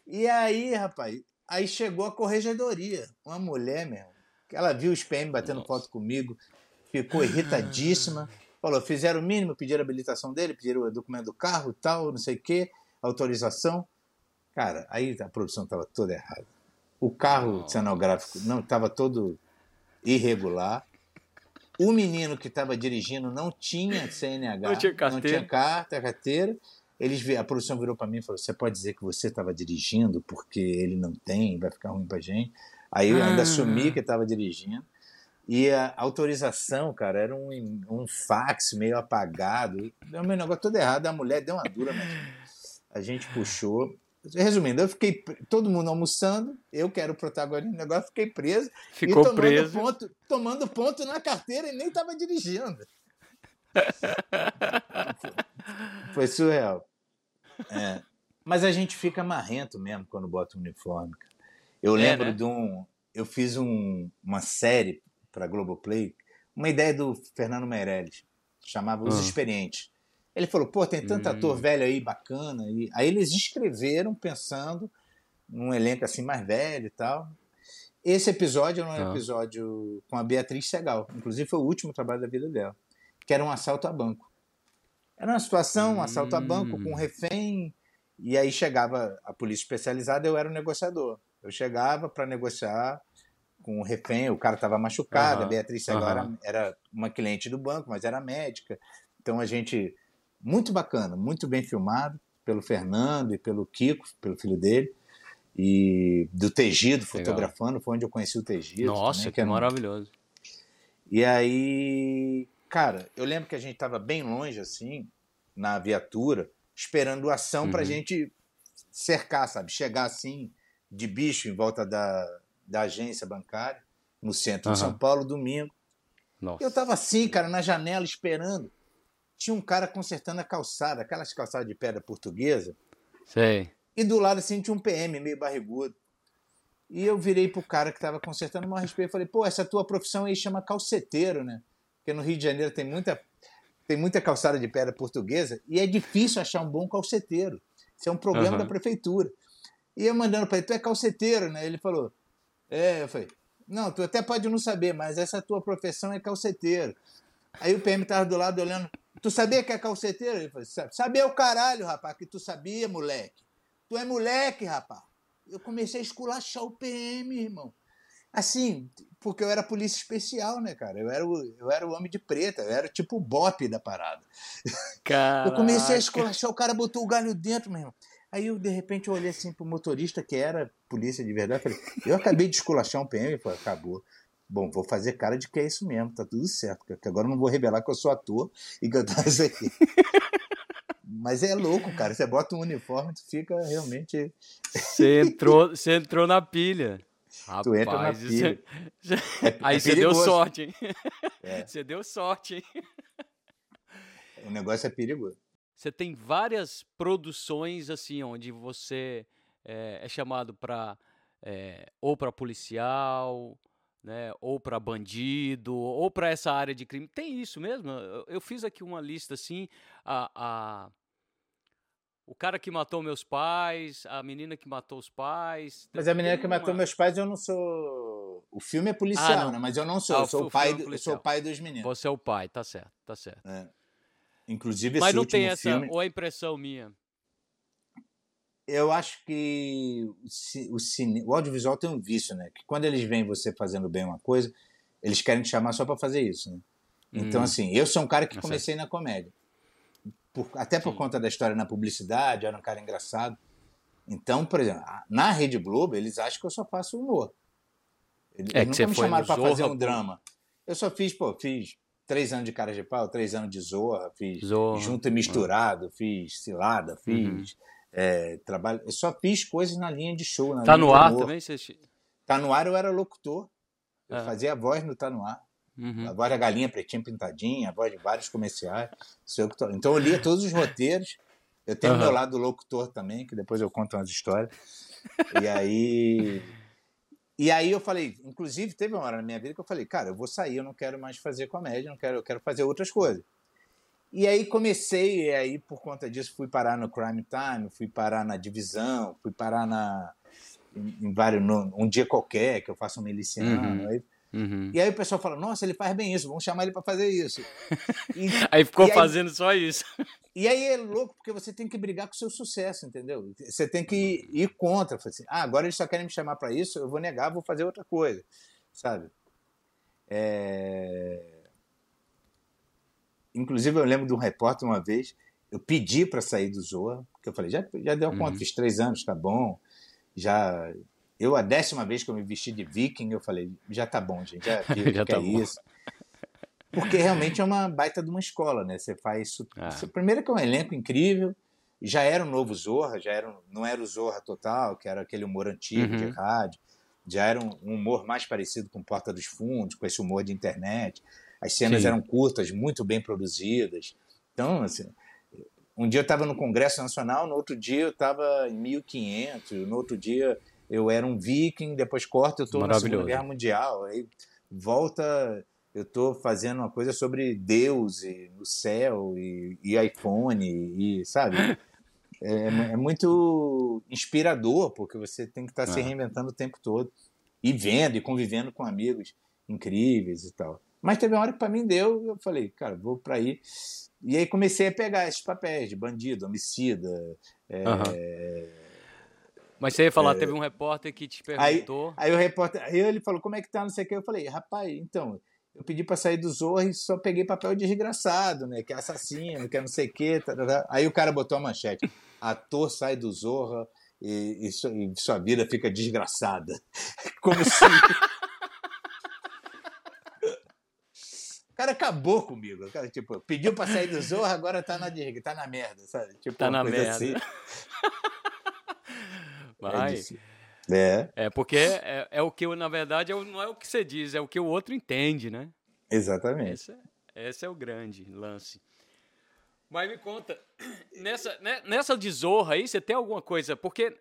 e, e, aí, rapaz, aí chegou a corregedoria. Uma mulher mesmo, que ela viu os PM batendo Nossa. foto comigo, ficou irritadíssima. Falou, fizeram o mínimo, pediram a habilitação dele, pediram o documento do carro tal, não sei o quê, autorização. Cara, aí a produção estava toda errada. O carro cenográfico não estava todo irregular. O menino que estava dirigindo não tinha CNH, não tinha, não tinha carta, carteira. Eles, a produção virou para mim e falou: Você pode dizer que você estava dirigindo porque ele não tem, vai ficar ruim para gente. Aí eu ainda assumi ah. que estava dirigindo. E a autorização, cara, era um, um fax meio apagado. Deu um negócio todo errado. A mulher deu uma dura, mas a gente puxou. Resumindo, eu fiquei todo mundo almoçando, eu quero o protagonista do negócio, fiquei preso. Ficou e tomando preso. Ponto, tomando ponto na carteira e nem estava dirigindo. Foi surreal. É. Mas a gente fica marrento mesmo quando bota o uniforme. Eu é, lembro né? de um. Eu fiz um, uma série para Globoplay, uma ideia do Fernando Meirelles, chamava Os uhum. Experientes. Ele falou: pô, tem tanto uhum. ator velho aí, bacana. E aí eles escreveram pensando num elenco assim mais velho e tal. Esse episódio era um uhum. episódio com a Beatriz Segal. Inclusive foi o último trabalho da vida dela que era um assalto a banco. Era uma situação, um assalto a banco com um hum. refém, e aí chegava a polícia especializada, eu era o negociador. Eu chegava para negociar com o refém, o cara estava machucado, uhum. a Beatriz agora uhum. era, era uma cliente do banco, mas era médica. Então a gente, muito bacana, muito bem filmado pelo Fernando e pelo Kiko, pelo filho dele, e do Tegido fotografando, foi onde eu conheci o Tegido. Nossa, também, que, que é maravilhoso. E aí Cara, eu lembro que a gente estava bem longe, assim, na viatura, esperando ação uhum. para a gente cercar, sabe? Chegar assim, de bicho, em volta da, da agência bancária, no centro uhum. de São Paulo, domingo. Nossa. Eu estava assim, cara, na janela esperando. Tinha um cara consertando a calçada, aquelas calçadas de pedra portuguesa. Sei. E do lado assim tinha um PM meio barrigudo. E eu virei pro cara que estava consertando, mal respeito, e falei: "Pô, essa tua profissão aí chama calceteiro, né?" porque no Rio de Janeiro tem muita, tem muita calçada de pedra portuguesa e é difícil achar um bom calceteiro. Isso é um problema uhum. da prefeitura. E eu mandando para ele, tu é calceteiro, né? Ele falou, é, eu falei, não, tu até pode não saber, mas essa tua profissão é calceteiro. Aí o PM estava do lado olhando, tu sabia que é calceteiro? Ele falou, sabia o caralho, rapaz, que tu sabia, moleque. Tu é moleque, rapaz. Eu comecei a esculachar o PM, irmão. Assim, porque eu era polícia especial, né, cara? Eu era o, eu era o homem de preta, eu era tipo o bop da parada. Caraca. Eu comecei a esculachar, o cara botou o galho dentro, meu irmão. Aí eu, de repente, eu olhei assim pro motorista, que era polícia de verdade, falei, eu acabei de esculachar um PM, falei, acabou. Bom, vou fazer cara de que é isso mesmo, tá tudo certo, porque agora eu não vou revelar que eu sou ator e que eu tô isso aqui. Mas é louco, cara. Você bota um uniforme, tu fica realmente. Você entrou, você entrou na pilha. Rapaz, tu entra na pilha. É, é, Aí é você deu sorte, hein? É. Você deu sorte, hein? O negócio é perigoso. Você tem várias produções assim, onde você é, é chamado para é, ou para policial, né, ou para bandido, ou para essa área de crime. Tem isso mesmo? Eu, eu fiz aqui uma lista assim, a, a, o cara que matou meus pais, a menina que matou os pais. Mas a menina que uma... matou meus pais, eu não sou. O filme é ah, policial, ah, né? Mas eu não sou. Ah, eu sou o, pai, é sou o pai dos meninos. Você é o pai, tá certo, tá certo. É. Inclusive, Mas não tem essa, filme... ou a impressão minha. Eu acho que o, cine... o audiovisual tem um vício, né? Que quando eles veem você fazendo bem uma coisa, eles querem te chamar só para fazer isso, né? Então, hum. assim, eu sou um cara que comecei na comédia. Por, até por Sim. conta da história na publicidade, era um cara engraçado. Então, por exemplo, na Rede Globo, eles acham que eu só faço humor. Eles, é nunca me chamaram para fazer um drama. Eu só fiz, pô, fiz três anos de cara de pau, três anos de zorra, fiz zorra. junto e misturado, fiz cilada, uhum. fiz. É, trabalho. Eu só fiz coisas na linha de show. Na tá no ar também? Você... Tá no ar, eu era locutor. Eu é. fazia a voz no Tá no ar. Uhum. A voz da galinha pretinha pintadinha, a voz de vários comerciais. Então eu lia todos os roteiros. Eu tenho uhum. meu lado locutor também, que depois eu conto umas histórias. E aí e aí eu falei, inclusive teve uma hora na minha vida que eu falei, cara, eu vou sair, eu não quero mais fazer comédia, não quero, eu quero fazer outras coisas. E aí comecei, e aí por conta disso fui parar no Crime Time, fui parar na Divisão, fui parar na em, em vários no, um dia qualquer que eu faço um miliciano. Uhum. Aí, uhum. E aí o pessoal fala, nossa, ele faz bem isso, vamos chamar ele para fazer isso. E, aí ficou fazendo só isso. E aí é louco, porque você tem que brigar com o seu sucesso, entendeu? Você tem que ir contra. Assim, ah, agora eles só querem me chamar para isso, eu vou negar, vou fazer outra coisa, sabe? É... Inclusive, eu lembro de um repórter uma vez, eu pedi para sair do Zoa, porque eu falei, já, já deu conta, uhum. fiz três anos, tá bom. Já. Eu, a décima vez que eu me vesti de viking, eu falei, já tá bom, gente, já, já, já tá é bom. isso. Porque realmente é uma baita de uma escola, né? Você faz isso. Ah. Primeiro que é um elenco incrível, já era um novo Zorra, já era um, não era o Zorra total, que era aquele humor antigo uhum. de rádio, já era um, um, humor mais parecido com Porta dos Fundos, com esse humor de internet. As cenas Sim. eram curtas, muito bem produzidas. Então, assim, um dia eu estava no Congresso Nacional, no outro dia eu estava em 1500, no outro dia eu era um viking, depois corta eu estou na Segunda Guerra Mundial, aí volta eu estou fazendo uma coisa sobre Deus e o céu e, e iPhone e sabe é, é, muito inspirador porque você tem que estar tá se é. reinventando o tempo todo e vendo e convivendo com amigos incríveis e tal mas teve uma hora que para mim deu eu falei cara vou para aí e aí comecei a pegar esses papéis de bandido homicida é, uhum. Mas você ia falar, é, teve um repórter que te perguntou. Aí, aí o repórter, aí ele falou, como é que tá, não sei o que. Eu falei, rapaz, então, eu pedi para sair do Zorra e só peguei papel de desgraçado, né? Que é assassino, que é não sei o quê. Tá, tá, tá. Aí o cara botou a manchete: ator sai do Zorra e, e, sua, e sua vida fica desgraçada. Como se. O cara acabou comigo. O cara, tipo, pediu pra sair do Zorra, agora tá na, tá na merda, sabe? Tipo, tá na merda. Assim. Vai. É é. É porque é, é o que, na verdade, é, não é o que você diz, é o que o outro entende, né? Exatamente. Esse, é, esse é o grande lance. Mas me conta, nessa, né, nessa de Zorra aí, você tem alguma coisa? Porque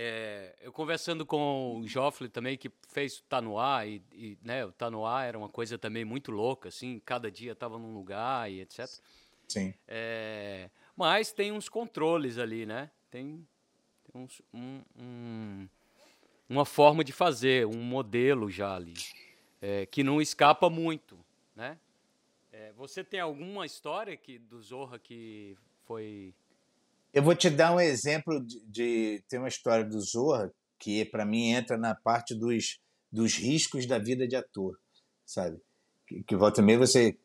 é, eu conversando com o Joffre também, que fez o Tá No Ar, e, e, né, o Tá No Ar era uma coisa também muito louca, assim, cada dia estava num lugar e etc. Sim. É, mas tem uns controles ali, né? Tem, um, um, uma forma de fazer, um modelo já ali, é, que não escapa muito, né? É, você tem alguma história que, do Zorra que foi... Eu vou te dar um exemplo de, de tem uma história do Zorra que para mim entra na parte dos, dos riscos da vida de ator, sabe? Que, que volta meio você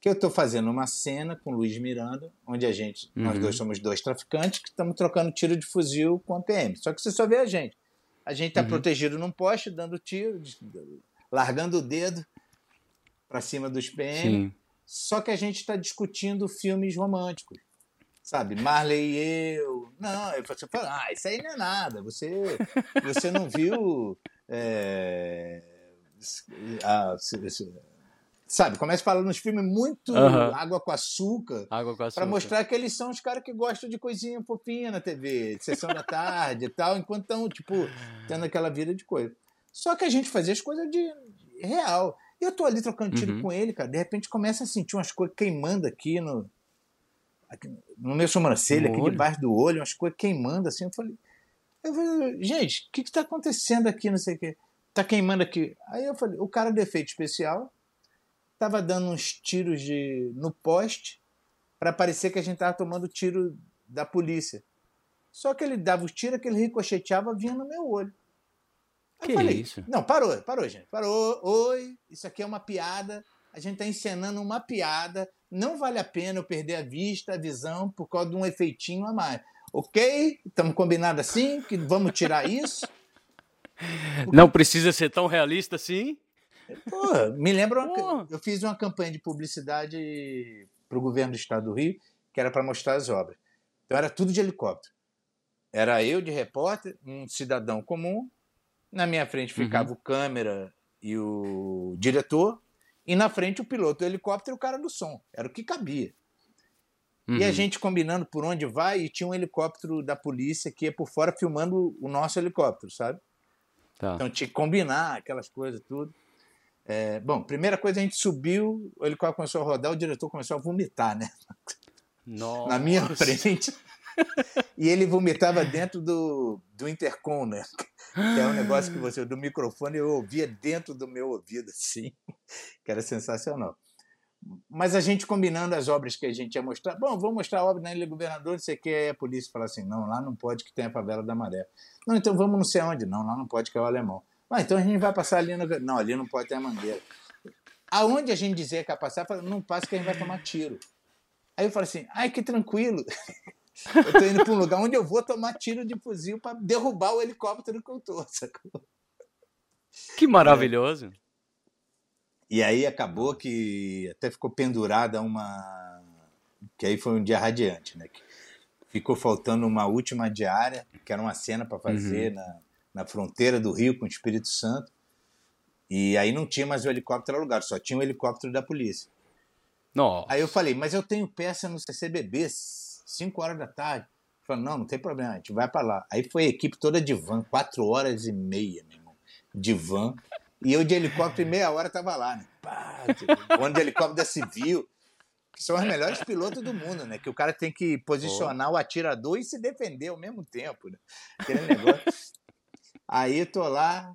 que eu estou fazendo uma cena com Luiz Miranda, onde a gente, uhum. nós dois somos dois traficantes que estamos trocando tiro de fuzil com a PM. Só que você só vê a gente. A gente está uhum. protegido num poste, dando tiro, largando o dedo para cima dos PM. Sim. Só que a gente está discutindo filmes românticos. Sabe, Marley e eu. Não, eu você fala, ah, isso aí não é nada. Você, você não viu. É, a, sabe, começa falando nos filmes muito água com açúcar. Água com açúcar. Para mostrar que eles são os caras que gostam de coisinha fofinha na TV, de sessão da tarde e tal, enquanto estão, tipo, tendo aquela vida de coisa. Só que a gente fazia as coisas de, de real. E eu tô ali trocando tiro uhum. com ele, cara. De repente começa a sentir umas coisas queimando aqui no, aqui, no meu sobrancelha, aqui olho. debaixo do olho, umas coisas queimando assim. Eu falei, eu falei gente, o que está acontecendo aqui? Não sei o quê. Tá queimando aqui. Aí eu falei, o cara de efeito especial tava dando uns tiros de, no poste para parecer que a gente tava tomando tiro da polícia. Só que ele dava os tiros, que ele ricocheteava, vinha no meu olho. Aí que falei, isso? Não, parou, parou, gente. Parou. Oi, isso aqui é uma piada. A gente está encenando uma piada. Não vale a pena eu perder a vista, a visão, por causa de um efeitinho a mais. Ok? Estamos combinados assim? Que vamos tirar isso? Porque... Não precisa ser tão realista assim? Pô, me lembra, uma... eu fiz uma campanha de publicidade para o governo do estado do Rio, que era para mostrar as obras. Então era tudo de helicóptero. Era eu de repórter, um cidadão comum, na minha frente ficava uhum. o câmera e o diretor, e na frente o piloto do helicóptero e o cara do som. Era o que cabia. Uhum. E a uhum. gente combinando por onde vai, e tinha um helicóptero da polícia que ia por fora filmando o nosso helicóptero, sabe? Tá. Então tinha que combinar aquelas coisas, tudo. É, bom, primeira coisa, a gente subiu, o helicóptero começou a rodar, o diretor começou a vomitar, né? Nossa. Na minha frente. e ele vomitava dentro do, do intercom, né? É um negócio que você, do microfone, eu ouvia dentro do meu ouvido, assim, que era sensacional. Mas a gente combinando as obras que a gente ia mostrar, bom, vou mostrar a obra na Ilha Governador, você quer a polícia falar assim, não, lá não pode que tem a favela da Maré. Não, então vamos não sei onde, não, lá não pode que é o alemão. Ah, então a gente vai passar ali no... Não, ali não pode ter a mangueira. Aonde a gente dizia que ia passar, não passa que a gente vai tomar tiro. Aí eu falei assim, ai, que tranquilo. Eu tô indo para um lugar onde eu vou tomar tiro de fuzil para derrubar o helicóptero que eu tô, sacou? Que maravilhoso. É. E aí acabou que até ficou pendurada uma. Que aí foi um dia radiante, né? Que ficou faltando uma última diária, que era uma cena para fazer uhum. na, na fronteira do Rio com o Espírito Santo. E aí não tinha mais o helicóptero alugado, só tinha o helicóptero da polícia. Nossa. Aí eu falei, mas eu tenho peça no CCBB, 5 horas da tarde. Falei, não, não tem problema, a gente vai para lá. Aí foi a equipe toda de van, 4 horas e meia, meu irmão, de van. E eu de helicóptero em meia hora tava lá, né? Pá, voando de helicóptero da Civil, que são os melhores pilotos do mundo, né? Que o cara tem que posicionar o atirador e se defender ao mesmo tempo, né? Aquele negócio. Aí tô lá,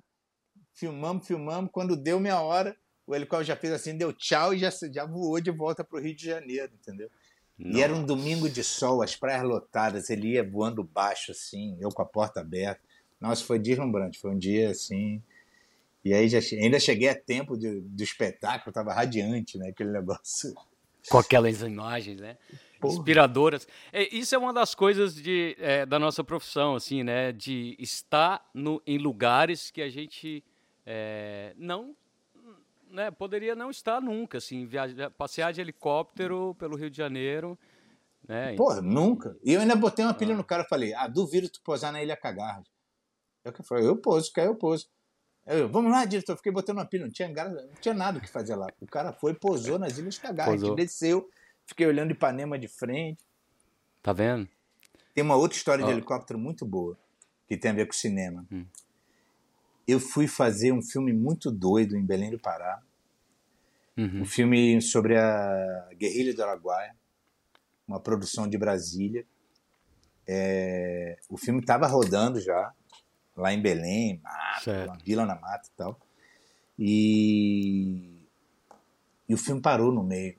filmamos, filmamos. Quando deu meia hora, o helicóptero já fez assim, deu tchau e já, já voou de volta pro Rio de Janeiro, entendeu? Nossa. E era um domingo de sol, as praias lotadas, ele ia voando baixo, assim, eu com a porta aberta. Nossa, foi deslumbrante, foi um dia assim. E aí já, ainda cheguei a tempo de, do espetáculo, estava radiante, né? Aquele negócio. Com aquelas imagens, né? Porra. Inspiradoras. É, isso é uma das coisas de, é, da nossa profissão, assim, né? De estar no, em lugares que a gente é, não né, poderia não estar nunca, assim, viajar, passear de helicóptero pelo Rio de Janeiro. Né? Porra, nunca. E eu ainda botei uma pilha ah. no cara e falei, ah, duvido tu posar na Ilha Cagarra. Eu falei, eu poso, quer eu poso. Eu, vamos lá, diretor, fiquei botando uma pilha, não tinha, não tinha nada o que fazer lá. O cara foi, posou nas Ilhas gente desceu, fiquei olhando Ipanema de frente. Tá vendo? Tem uma outra história oh. de helicóptero muito boa, que tem a ver com cinema. Hum eu fui fazer um filme muito doido em Belém do Pará. Uhum. Um filme sobre a guerrilha do Araguaia, uma produção de Brasília. É, o filme estava rodando já, lá em Belém, mata, uma vila na mata e tal. E, e o filme parou no meio.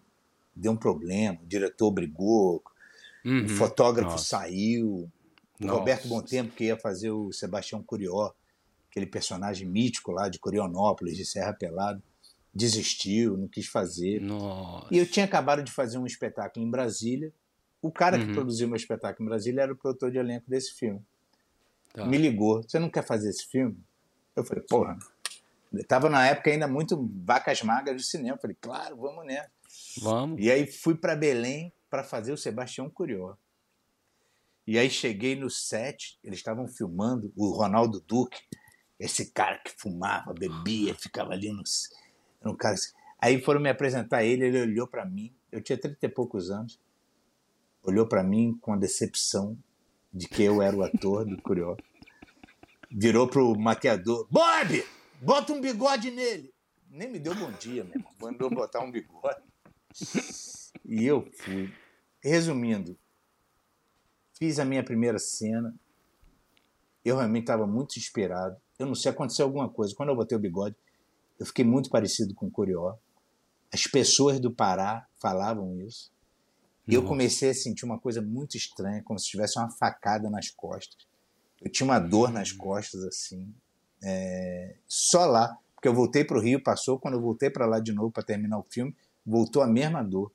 Deu um problema, o diretor brigou, uhum. o fotógrafo Nossa. saiu, o Nossa. Roberto Tempo que ia fazer o Sebastião Curió, aquele personagem mítico lá de Corionópolis, de Serra Pelada, desistiu, não quis fazer. Nossa. E eu tinha acabado de fazer um espetáculo em Brasília. O cara uhum. que produziu meu espetáculo em Brasília era o produtor de elenco desse filme. tá. me ligou. Você não quer fazer esse filme? Eu falei, porra. Tava na época ainda muito vacas magras do cinema. Eu falei, claro, vamos nessa. Vamos. E aí fui para Belém para fazer o Sebastião Curió. E aí cheguei no set, eles estavam filmando o Ronaldo Duque, esse cara que fumava, bebia, ficava ali no, no cara. Aí foram me apresentar ele, ele olhou para mim. Eu tinha 30 e poucos anos. Olhou para mim com a decepção de que eu era o ator do Curió. Virou pro maquiador: Bob, bota um bigode nele. Nem me deu bom dia, meu irmão. Mandou botar um bigode. E eu fui. Resumindo, fiz a minha primeira cena. Eu realmente estava muito inspirado. Eu não sei, aconteceu alguma coisa. Quando eu botei o bigode, eu fiquei muito parecido com o Curió. As pessoas do Pará falavam isso. E eu comecei a sentir uma coisa muito estranha, como se tivesse uma facada nas costas. Eu tinha uma dor nas hum. costas, assim. É... Só lá, porque eu voltei para o Rio, passou. Quando eu voltei para lá de novo para terminar o filme, voltou a mesma dor.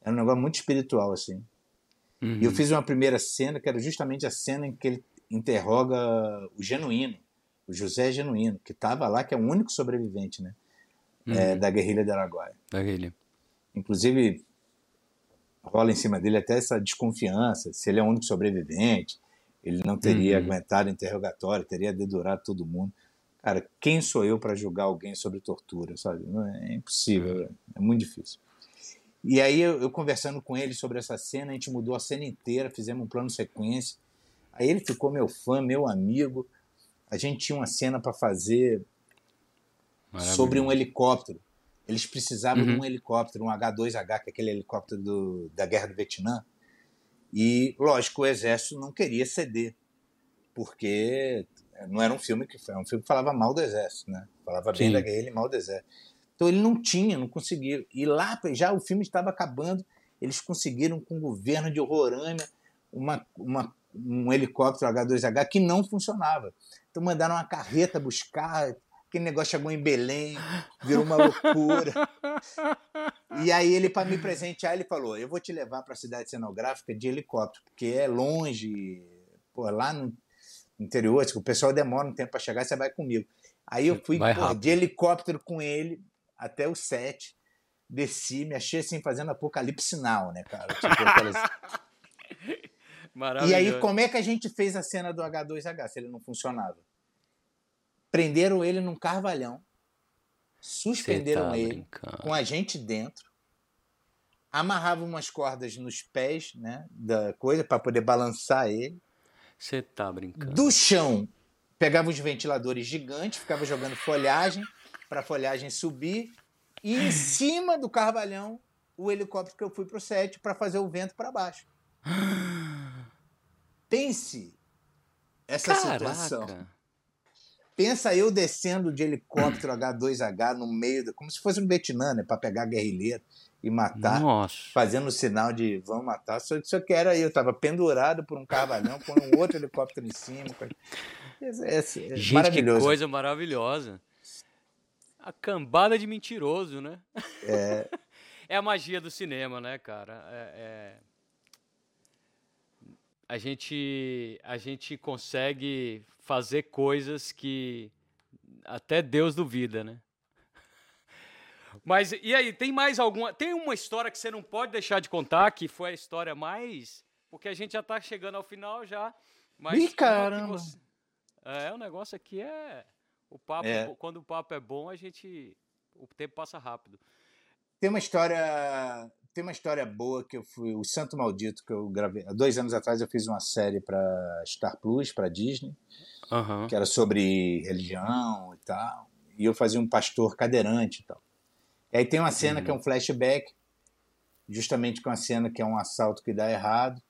Era um negócio muito espiritual, assim. Uhum. E eu uhum. fiz uma primeira cena, que era justamente a cena em que ele interroga o Genuíno, o José Genuíno, que estava lá, que é o único sobrevivente, né? É, uhum. É, da guerrilha de Araguaia. Da guerrilha. Inclusive, rola em cima dele até essa desconfiança, se ele é o único sobrevivente, ele não teria uhum. aguentado o interrogatório, teria dedurado todo mundo. Cara, quem sou eu para julgar alguém sobre tortura, sabe? É, é impossível, é muito difícil. E aí eu, eu, conversando com ele sobre essa cena, a gente mudou a cena inteira, fizemos um plano sequência. Aí ele ficou meu fã, meu amigo. A gente tinha uma cena para fazer sobre um helicóptero. Eles precisavam uhum. de um helicóptero, um H2H, que é aquele helicóptero do, da Guerra do Vietnã. E, lógico, o exército não queria ceder, porque não era um filme que era um filme que falava mal do exército, né? Falava Sim. bem da guerrilha e mal do exército. Então ele não tinha, não conseguia. E lá já o filme estava acabando, eles conseguiram com o governo de Roraima uma, uma, um helicóptero H2H que não funcionava. Então mandaram uma carreta buscar, Aquele negócio chegou em Belém, virou uma loucura. e aí ele, para me presentear, ele falou: Eu vou te levar para a cidade cenográfica de helicóptero, porque é longe, pô, lá no interior, o pessoal demora um tempo para chegar, você vai comigo. Aí eu fui pô, de helicóptero com ele até o set, desci, me achei assim fazendo apocalipse sinal, né, cara? Tipo, aquelas... E aí, como é que a gente fez a cena do H2H se ele não funcionava? prenderam ele num carvalhão, suspenderam tá ele brincando. com a gente dentro, amarravam umas cordas nos pés né, da coisa para poder balançar ele. Você tá brincando. Do chão, pegava os ventiladores gigantes, ficava jogando folhagem para a folhagem subir, e em cima do carvalhão, o helicóptero que eu fui pro set para fazer o vento para baixo. Pense essa Caraca. situação. Pensa eu descendo de helicóptero H2H no meio, do, como se fosse um Vietnã, né, para pegar guerrilheiro e matar, Nossa. fazendo o sinal de vão matar. Só, só que era eu, estava pendurado por um carvalhão com um outro helicóptero em cima. É, é, é Gente, maravilhoso. que coisa maravilhosa. A cambada de mentiroso, né? É. é a magia do cinema, né, cara? É, é... A gente, a gente consegue fazer coisas que até Deus duvida, né? Mas e aí, tem mais alguma. Tem uma história que você não pode deixar de contar, que foi a história mais. Porque a gente já está chegando ao final já. Mas Ih, caramba! Você... É, o negócio aqui é. O papo, é. quando o papo é bom, a gente. O tempo passa rápido. Tem uma história tem uma história boa que eu fui. O Santo Maldito, que eu gravei. Há dois anos atrás eu fiz uma série para Star Plus, para Disney, uhum. que era sobre religião e tal. E eu fazia um pastor cadeirante e tal. E aí tem uma cena uhum. que é um flashback, justamente com a cena que é um assalto que dá errado.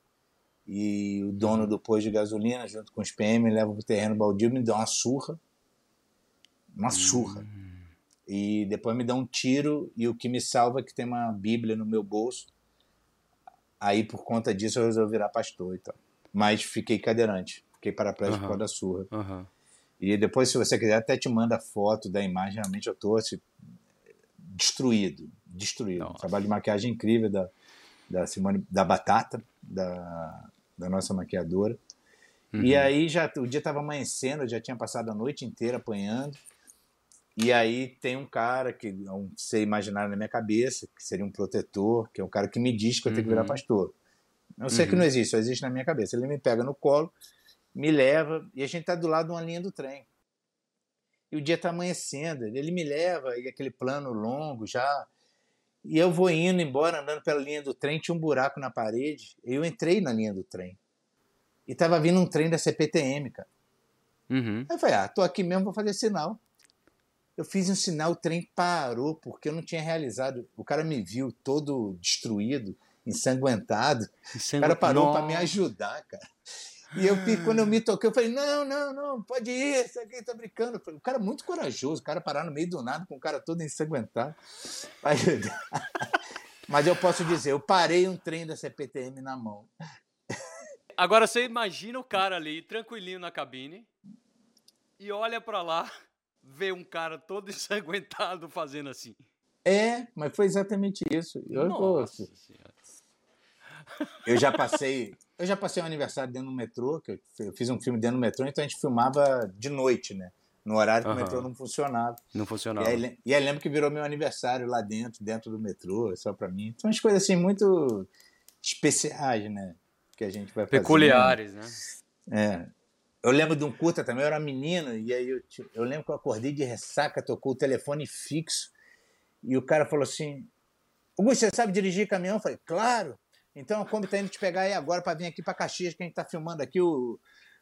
E o dono do posto de gasolina, junto com os PM, leva para o terreno baldio e me dá uma surra. Uma surra. Uhum e depois me dá um tiro e o que me salva é que tem uma Bíblia no meu bolso. Aí por conta disso eu resolvi virar pastor e tal. Mas fiquei cadeirante, fiquei paraplégico uhum. por da surra. Uhum. E depois, se você quiser, até te manda foto da imagem. Realmente eu tô assim, destruído, destruído. Um trabalho de maquiagem incrível da, da Simone, da Batata, da, da nossa maquiadora. Uhum. E aí já o dia estava amanhecendo, eu já tinha passado a noite inteira apanhando. E aí tem um cara que não sei imaginar na minha cabeça, que seria um protetor, que é um cara que me diz que eu tenho que virar uhum. pastor. Eu sei uhum. que não existe, só existe na minha cabeça. Ele me pega no colo, me leva, e a gente está do lado de uma linha do trem. E o dia está amanhecendo, ele me leva, e aquele plano longo já. E eu vou indo embora, andando pela linha do trem, tinha um buraco na parede. Eu entrei na linha do trem. E tava vindo um trem da CPTM, cara. Uhum. Aí eu falei, ah, tô aqui mesmo, vou fazer sinal. Eu fiz um sinal, o trem parou, porque eu não tinha realizado. O cara me viu todo destruído, ensanguentado. Ensangu... O cara parou para me ajudar, cara. E eu, quando eu me toquei, eu falei, não, não, não, pode ir, isso aqui tá brincando. O cara é muito corajoso, o cara parar no meio do nada com o cara todo ensanguentado. Mas eu posso dizer, eu parei um trem da CPTM na mão. Agora você imagina o cara ali, tranquilinho na cabine, e olha para lá, vê um cara todo ensanguentado fazendo assim. É, mas foi exatamente isso. Eu, Nossa eu já passei, eu já passei um aniversário dentro do metrô, que eu fiz um filme dentro do metrô, então a gente filmava de noite, né? No horário que uhum. o metrô não funcionava. Não funcionava. E aí, e aí lembro que virou meu aniversário lá dentro, dentro do metrô, só para mim. Então, umas coisas assim muito especiais, né? que a gente vai Peculiares, né? É. Eu lembro de um curta também, eu era menino, e aí eu, eu lembro que eu acordei de ressaca, tocou o telefone fixo, e o cara falou assim: Augusto, você sabe dirigir caminhão? Eu falei, claro. Então a Kombi tá indo te pegar aí agora para vir aqui para Caxias, que a gente tá filmando aqui, o,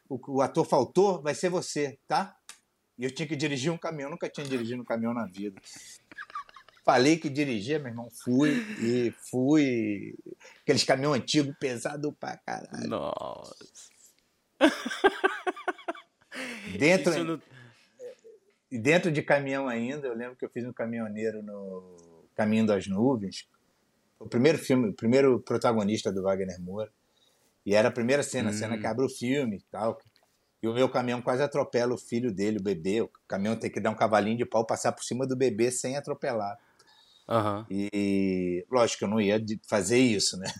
o, o, ator faltou, vai ser você, tá? E eu tinha que dirigir um caminhão, nunca tinha dirigido um caminhão na vida. Falei que dirigia, meu irmão, fui e fui. Aqueles caminhão antigo pesado pra caralho. Nossa. dentro, não... dentro de caminhão ainda, eu lembro que eu fiz um caminhoneiro no Caminho das Nuvens. O primeiro filme, o primeiro protagonista do Wagner Moura. E era a primeira cena, hum. a cena que hum. abre o filme e tal. E o meu caminhão quase atropela o filho dele, o bebê. O caminhão tem que dar um cavalinho de pau, passar por cima do bebê sem atropelar. Uhum. E lógico, eu não ia fazer isso, né?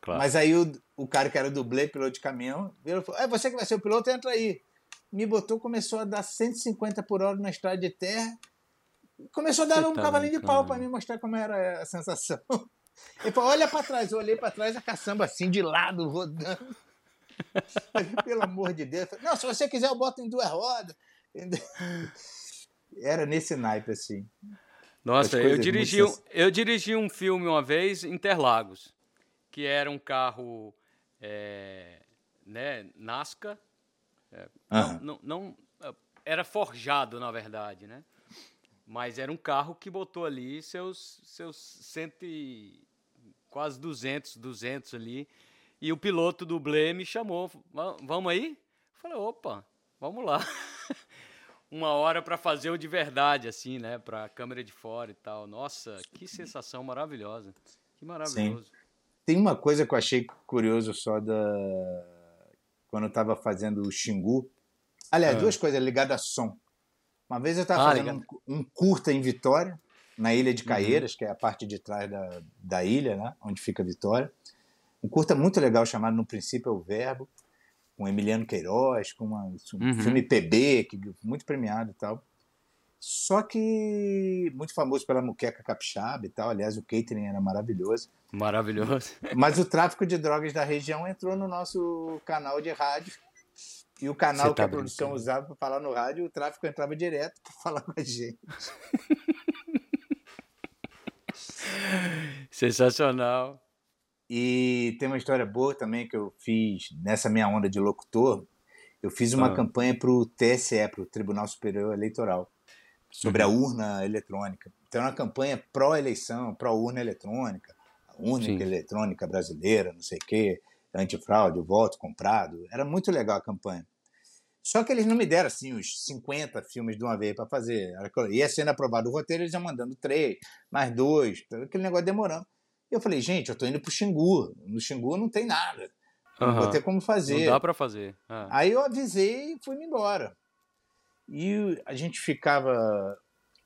Claro. Mas aí o, o cara que era dublê, piloto de caminhão, virou é você que vai ser o piloto, entra aí. Me botou, começou a dar 150 por hora na estrada de terra. Começou a dar você um tá cavalinho de pau para me mostrar como era a sensação. Ele falou: olha para trás. Eu olhei para trás, a caçamba assim, de lado, rodando. Pelo amor de Deus. Não, se você quiser, eu boto em duas rodas. Era nesse naipe assim. Nossa, eu dirigi, um, eu dirigi um filme uma vez, Interlagos, que era um carro é, né, Nasca. É, não, não, não, era forjado, na verdade, né? Mas era um carro que botou ali seus, seus cento e, quase 200, 200 ali. E o piloto do Blé me chamou, vamos aí? Eu falei, opa, vamos lá. uma hora para fazer o de verdade, assim, né? Para câmera de fora e tal. Nossa, que sensação maravilhosa. Que maravilhoso. Sim. Tem uma coisa que eu achei curioso só da. Quando eu estava fazendo o Xingu. Aliás, é. duas coisas ligadas a som. Uma vez eu estava ah, fazendo um, um, curta em Vitória, na Ilha de uhum. Caieiras, uhum. que é a parte de trás da, da ilha, né? Onde fica Vitória. Um curta muito legal chamado No Princípio é o Verbo com Emiliano Queiroz, com uma, um uhum. filme PB, que, muito premiado e tal. Só que muito famoso pela muqueca capixaba e tal. Aliás, o catering era maravilhoso. Maravilhoso. Mas o tráfico de drogas da região entrou no nosso canal de rádio. E o canal tá que a produção usava para falar no rádio, o tráfico entrava direto para falar com a gente. Sensacional. E tem uma história boa também que eu fiz nessa minha onda de locutor. Eu fiz uma ah. campanha para o TSE, para o Tribunal Superior Eleitoral, sobre uhum. a urna eletrônica. Então, é uma campanha pró-eleição, pró-urna eletrônica, a urna eletrônica brasileira, não sei o quê, antifraude, voto comprado. Era muito legal a campanha. Só que eles não me deram assim os 50 filmes de uma vez para fazer. Ia sendo aprovado o roteiro, eles iam mandando três, mais dois, aquele negócio demorando. E eu falei, gente, eu tô indo pro Xingu. No Xingu não tem nada. Não vou ter como fazer. Não dá para fazer. Ah. Aí eu avisei e fui embora. E a gente ficava.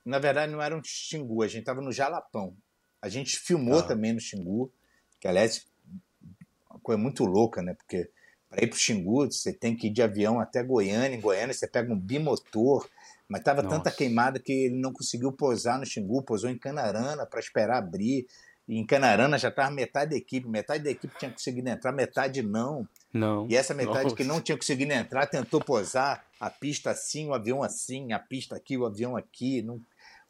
Na verdade, não era um Xingu, a gente estava no Jalapão. A gente filmou ah. também no Xingu, que aliás, uma coisa muito louca, né? Porque para ir para o Xingu, você tem que ir de avião até Goiânia. Em Goiânia você pega um bimotor, mas estava tanta queimada que ele não conseguiu pousar no Xingu, pousou em Canarana para esperar abrir. E em Canarana já estava metade da equipe, metade da equipe tinha conseguido entrar, metade não. Não. E essa metade Nossa. que não tinha conseguido entrar tentou pousar a pista assim, o avião assim, a pista aqui, o avião aqui. Não...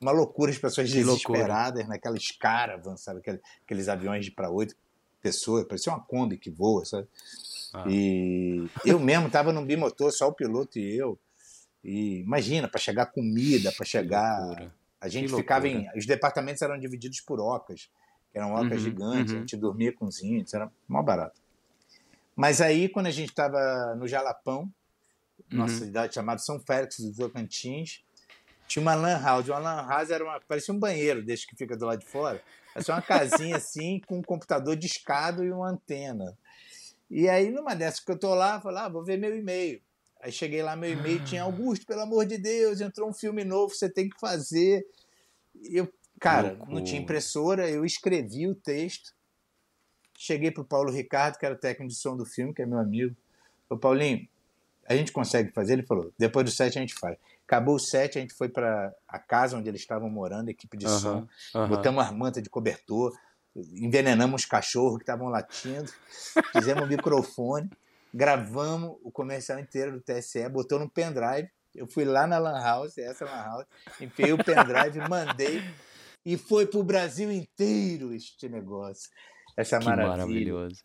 Uma loucura, as pessoas que desesperadas loucura. naquelas caravans, sabe? Aqueles aviões de para oito pessoas, parecia uma Kombi que voa, sabe? Ah. E eu mesmo estava no bimotor, só o piloto e eu. E imagina, para chegar comida, para chegar. A gente ficava em. Os departamentos eram divididos por ocas, que eram ocas uhum, gigantes, uhum. a gente dormia com os índios, era mó barato. Mas aí, quando a gente estava no Jalapão, nossa uhum. cidade chamada São Félix dos Tocantins, tinha uma lan house. Uma lan house era uma, parecia um banheiro, desde que fica do lado de fora. Era uma casinha assim, com um computador discado e uma antena. E aí, numa dessas que eu tô lá, falei, ah, vou ver meu e-mail. Aí cheguei lá, meu e-mail tinha ah. Augusto, pelo amor de Deus, entrou um filme novo, você tem que fazer. Eu, cara, não tinha impressora, eu escrevi o texto. Cheguei pro Paulo Ricardo, que era o técnico de som do filme, que é meu amigo. Falei, Paulinho, a gente consegue fazer? Ele falou, depois do set a gente faz. Acabou o set, a gente foi para a casa onde eles estavam morando, equipe de som. Botamos as mantas de cobertor, envenenamos os cachorros que estavam latindo, fizemos o microfone, gravamos o comercial inteiro do TSE, botou no pendrive. Eu fui lá na Lan House, essa Lan House, enfiei o pendrive, mandei e foi pro Brasil inteiro este negócio. Essa que maravilha. maravilhoso.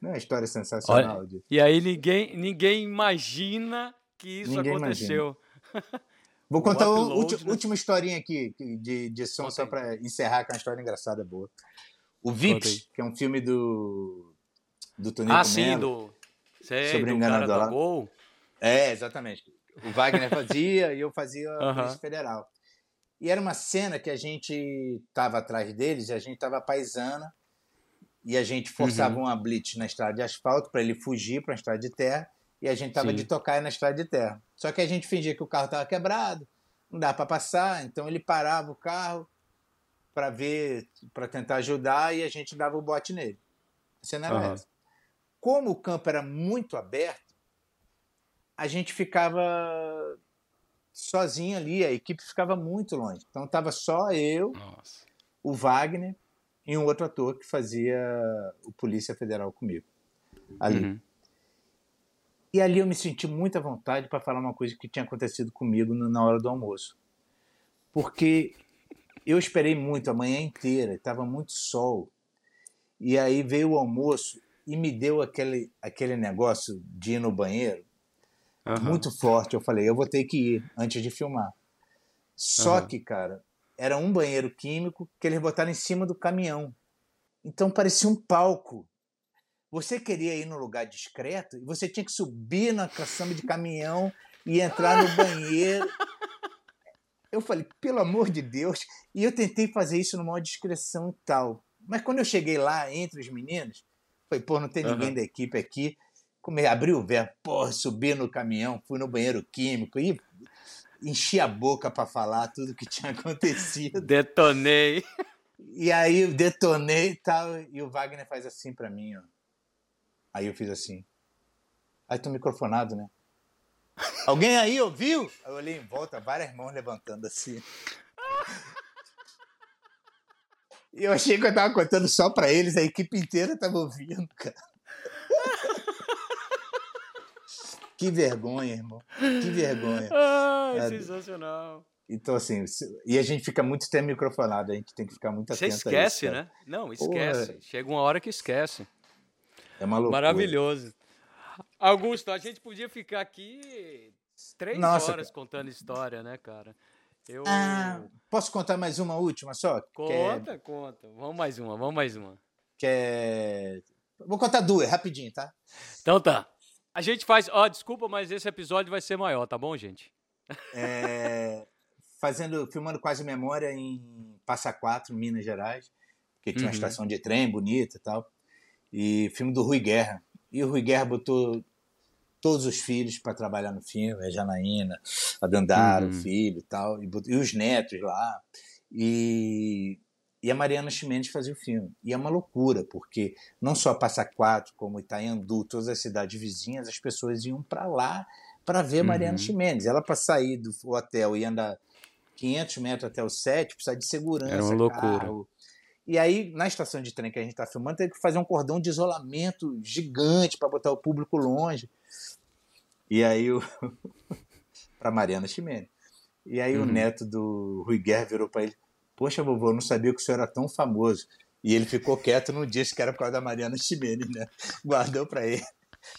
Não é uma história sensacional. Olha, e aí ninguém, ninguém imagina que isso ninguém aconteceu. Vou contar a né? última historinha aqui de, de som, só para encerrar com uma história engraçada boa. O Vips, que é um filme do, do Tonico Ah, sim, do, sei, sobre do cara do gol. É, exatamente. O Wagner fazia e eu fazia a Polícia Federal. E era uma cena que a gente tava atrás deles, e a gente tava paisana, e a gente forçava uhum. uma blitz na estrada de asfalto para ele fugir para a estrada de terra, e a gente tava Sim. de tocar na estrada de terra. Só que a gente fingia que o carro tava quebrado, não dá para passar, então ele parava o carro, para ver, para tentar ajudar e a gente dava o bote nele. A cena era uhum. essa. Como o campo era muito aberto, a gente ficava sozinho ali, a equipe ficava muito longe. Então estava só eu, Nossa. o Wagner e um outro ator que fazia o Polícia Federal comigo ali. Uhum. E ali eu me senti muita vontade para falar uma coisa que tinha acontecido comigo na hora do almoço. Porque eu esperei muito a manhã inteira, estava muito sol. E aí veio o almoço e me deu aquele, aquele negócio de ir no banheiro uhum. muito forte. Eu falei, eu vou ter que ir antes de filmar. Só uhum. que, cara, era um banheiro químico que eles botaram em cima do caminhão. Então parecia um palco. Você queria ir num lugar discreto e você tinha que subir na caçamba de caminhão e entrar no banheiro. Eu falei, pelo amor de Deus. E eu tentei fazer isso numa discreção e tal. Mas quando eu cheguei lá, entre os meninos, falei, pô, não tem ninguém uhum. da equipe aqui. Come, abri o verbo, pô, subi no caminhão, fui no banheiro químico e enchi a boca para falar tudo que tinha acontecido. Detonei. E aí eu detonei e tal. E o Wagner faz assim para mim, ó. Aí eu fiz assim. Aí tô microfonado, né? Alguém aí ouviu? Eu olhei em volta, várias mãos levantando assim. E eu achei que eu tava contando só pra eles, a equipe inteira tava ouvindo, cara. Que vergonha, irmão. Que vergonha. Ai, é, sensacional. Então, assim, e a gente fica muito tempo microfonado, a gente tem que ficar muito atento Você esquece, isso, né? Não, esquece. Porra. Chega uma hora que esquece. É uma loucura. Maravilhoso. Augusto, a gente podia ficar aqui três Nossa, horas contando história, né, cara? Eu... Ah, posso contar mais uma última só? Conta, é... conta. Vamos mais uma, vamos mais uma. Que é... Vou contar duas, rapidinho, tá? Então tá. A gente faz. Ó, oh, desculpa, mas esse episódio vai ser maior, tá bom, gente? É... Fazendo, filmando quase memória em Passa Quatro, Minas Gerais, que tinha uhum. uma estação de trem bonita e tal. E filme do Rui Guerra. E o Rui Guerra botou todos os filhos para trabalhar no filme, a Janaína, a Dandara, uhum. o filho e tal, e, e, os netos lá. E e a Mariana Ximenes fazia o filme. E é uma loucura, porque não só Passa Quatro, como Itaiandu, todas as cidades vizinhas, as pessoas iam para lá para ver uhum. Mariana Ximenes. Ela, para sair do hotel e andar 500 metros até o set, precisa de segurança. Era uma loucura. Carro. E aí, na estação de trem que a gente está filmando, tem que fazer um cordão de isolamento gigante para botar o público longe. E aí, o... para Mariana Ximenes. E aí, uhum. o neto do Rui Guerra virou para ele: Poxa, vovô, eu não sabia que o senhor era tão famoso. E ele ficou quieto, não disse que era por causa da Mariana Ximenes, né? Guardou para ele.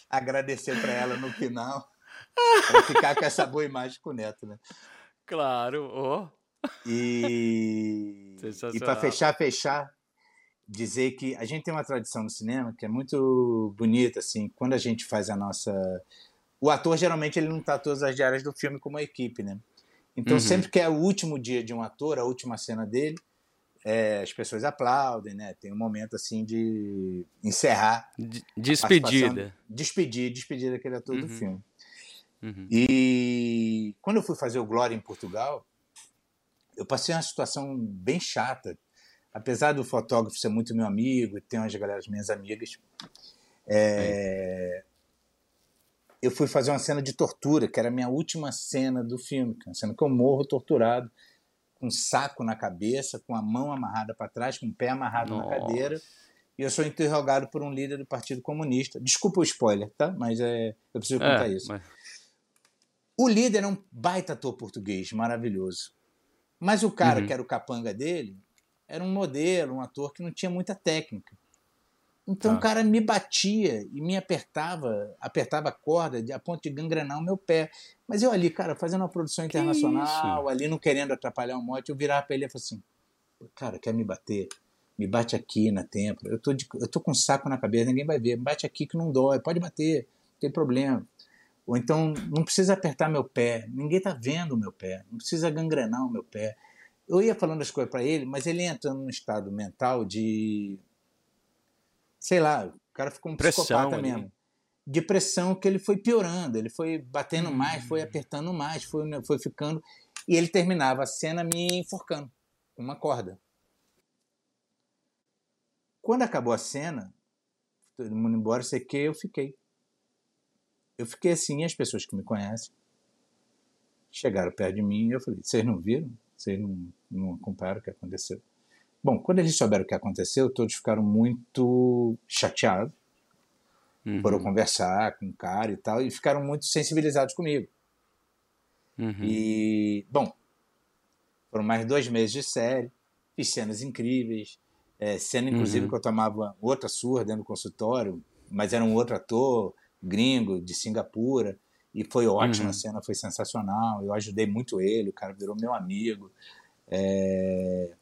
Agradeceu para ela no final. Pra ficar com essa boa imagem com o neto, né? Claro, oh. E, e para fechar, fechar, dizer que a gente tem uma tradição no cinema que é muito bonita, assim, quando a gente faz a nossa... O ator, geralmente, ele não está todas as diárias do filme como a equipe, né? Então, uhum. sempre que é o último dia de um ator, a última cena dele, é, as pessoas aplaudem, né? Tem um momento assim de encerrar. Despedida. Despedir, despedir daquele ator uhum. do filme. Uhum. E quando eu fui fazer o Glória em Portugal, eu passei uma situação bem chata. Apesar do fotógrafo ser muito meu amigo e ter umas galera minhas amigas, é, eu fui fazer uma cena de tortura, que era a minha última cena do filme, que é uma cena que eu morro torturado, com um saco na cabeça, com a mão amarrada para trás, com o pé amarrado Nossa. na cadeira, e eu sou interrogado por um líder do Partido Comunista. Desculpa o spoiler, tá? Mas é, eu preciso contar é, isso. Mas... O líder é um baita ator português, maravilhoso. Mas o cara uhum. que era o capanga dele era um modelo, um ator que não tinha muita técnica. Então ah. o cara me batia e me apertava, apertava a corda a ponto de gangrenar o meu pé. Mas eu ali, cara, fazendo uma produção internacional, ali não querendo atrapalhar o mote, eu virava pra ele e falava assim: cara, quer me bater? Me bate aqui na têmpora. Eu tô, de, eu tô com um saco na cabeça, ninguém vai ver. Me bate aqui que não dói, pode bater, não tem problema. Ou então, não precisa apertar meu pé, ninguém tá vendo o meu pé, não precisa gangrenar o meu pé. Eu ia falando as coisas para ele, mas ele entrando num estado mental de sei lá, o cara ficou um pressão psicopata ali. mesmo. De pressão que ele foi piorando, ele foi batendo hum. mais, foi apertando mais, foi, foi ficando. E ele terminava a cena me enforcando com uma corda. Quando acabou a cena, todo mundo embora, sei que eu fiquei. Eu fiquei assim, as pessoas que me conhecem chegaram perto de mim e eu falei: vocês não viram? Vocês não, não acompanharam o que aconteceu? Bom, quando eles souberam o que aconteceu, todos ficaram muito chateados. Uhum. Foram conversar com o cara e tal, e ficaram muito sensibilizados comigo. Uhum. E, bom, foram mais dois meses de série, fiz cenas incríveis, é, cena inclusive uhum. que eu tomava outra surra dentro do consultório, mas era um outro ator, gringo, de Singapura, e foi ótima uhum. a cena, foi sensacional, eu ajudei muito ele, o cara virou meu amigo. É...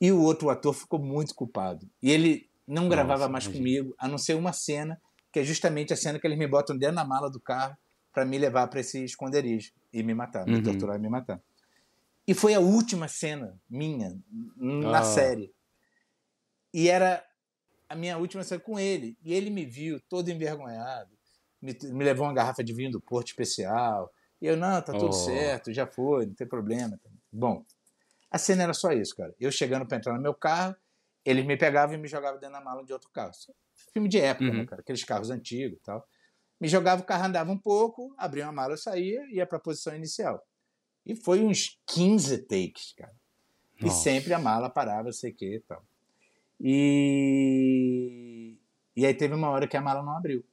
E o outro ator ficou muito culpado. E ele não gravava Nossa, mais imagina. comigo, a não ser uma cena, que é justamente a cena que eles me botam dentro da mala do carro para me levar para esse esconderijo e me matar, me uhum. torturar e me matar. E foi a última cena minha na oh. série. E era a minha última cena com ele. E ele me viu todo envergonhado, me, me levou uma garrafa de vinho do Porto Especial. E eu, não, tá tudo oh. certo, já foi, não tem problema. Bom, a cena era só isso, cara. Eu chegando para entrar no meu carro, eles me pegavam e me jogavam dentro da mala de outro carro. Filme de época, né, uhum. né, cara? Aqueles carros antigos e tal. Me jogava, o carro andava um pouco, abria uma mala, eu saía e ia para a posição inicial. E foi uns 15 takes, cara. Nossa. E sempre a mala parava, sei o que e tal. E... e aí teve uma hora que a mala não abriu.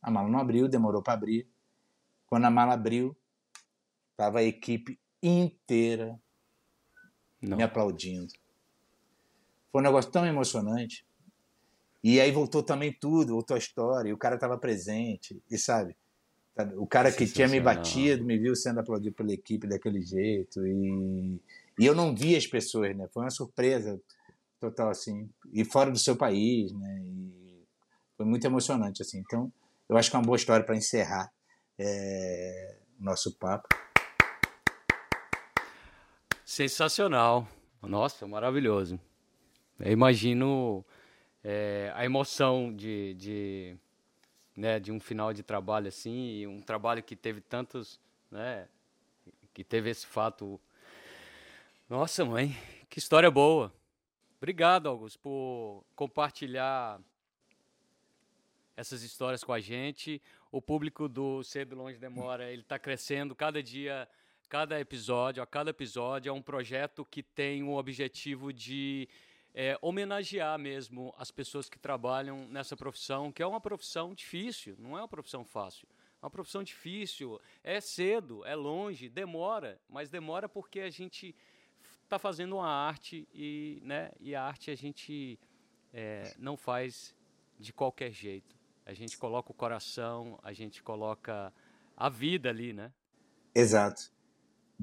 A mala não abriu, demorou para abrir. Quando a mala abriu, tava a equipe inteira Não. me aplaudindo. Foi um negócio tão emocionante. E aí voltou também tudo, voltou a história, e o cara estava presente, e sabe? O cara que tinha me batido me viu sendo aplaudido pela equipe daquele jeito, e, e eu não vi as pessoas, né? Foi uma surpresa total, assim, e fora do seu país, né? E foi muito emocionante, assim. Então, eu acho que é uma boa história para encerrar é, nosso papo. Sensacional. Nossa, maravilhoso. Eu imagino é, a emoção de, de, né, de um final de trabalho assim, e um trabalho que teve tantos, né, que teve esse fato. Nossa, mãe, Que história boa. Obrigado, Augusto, por compartilhar essas histórias com a gente. O público do Cedo Longe Demora, ele está crescendo cada dia, cada episódio, a cada episódio é um projeto que tem o objetivo de é, homenagear mesmo as pessoas que trabalham nessa profissão, que é uma profissão difícil, não é uma profissão fácil. É uma profissão difícil, é cedo, é longe, demora, mas demora porque a gente está fazendo uma arte e, né, e a arte a gente é, não faz de qualquer jeito. A gente coloca o coração, a gente coloca a vida ali, né? Exato.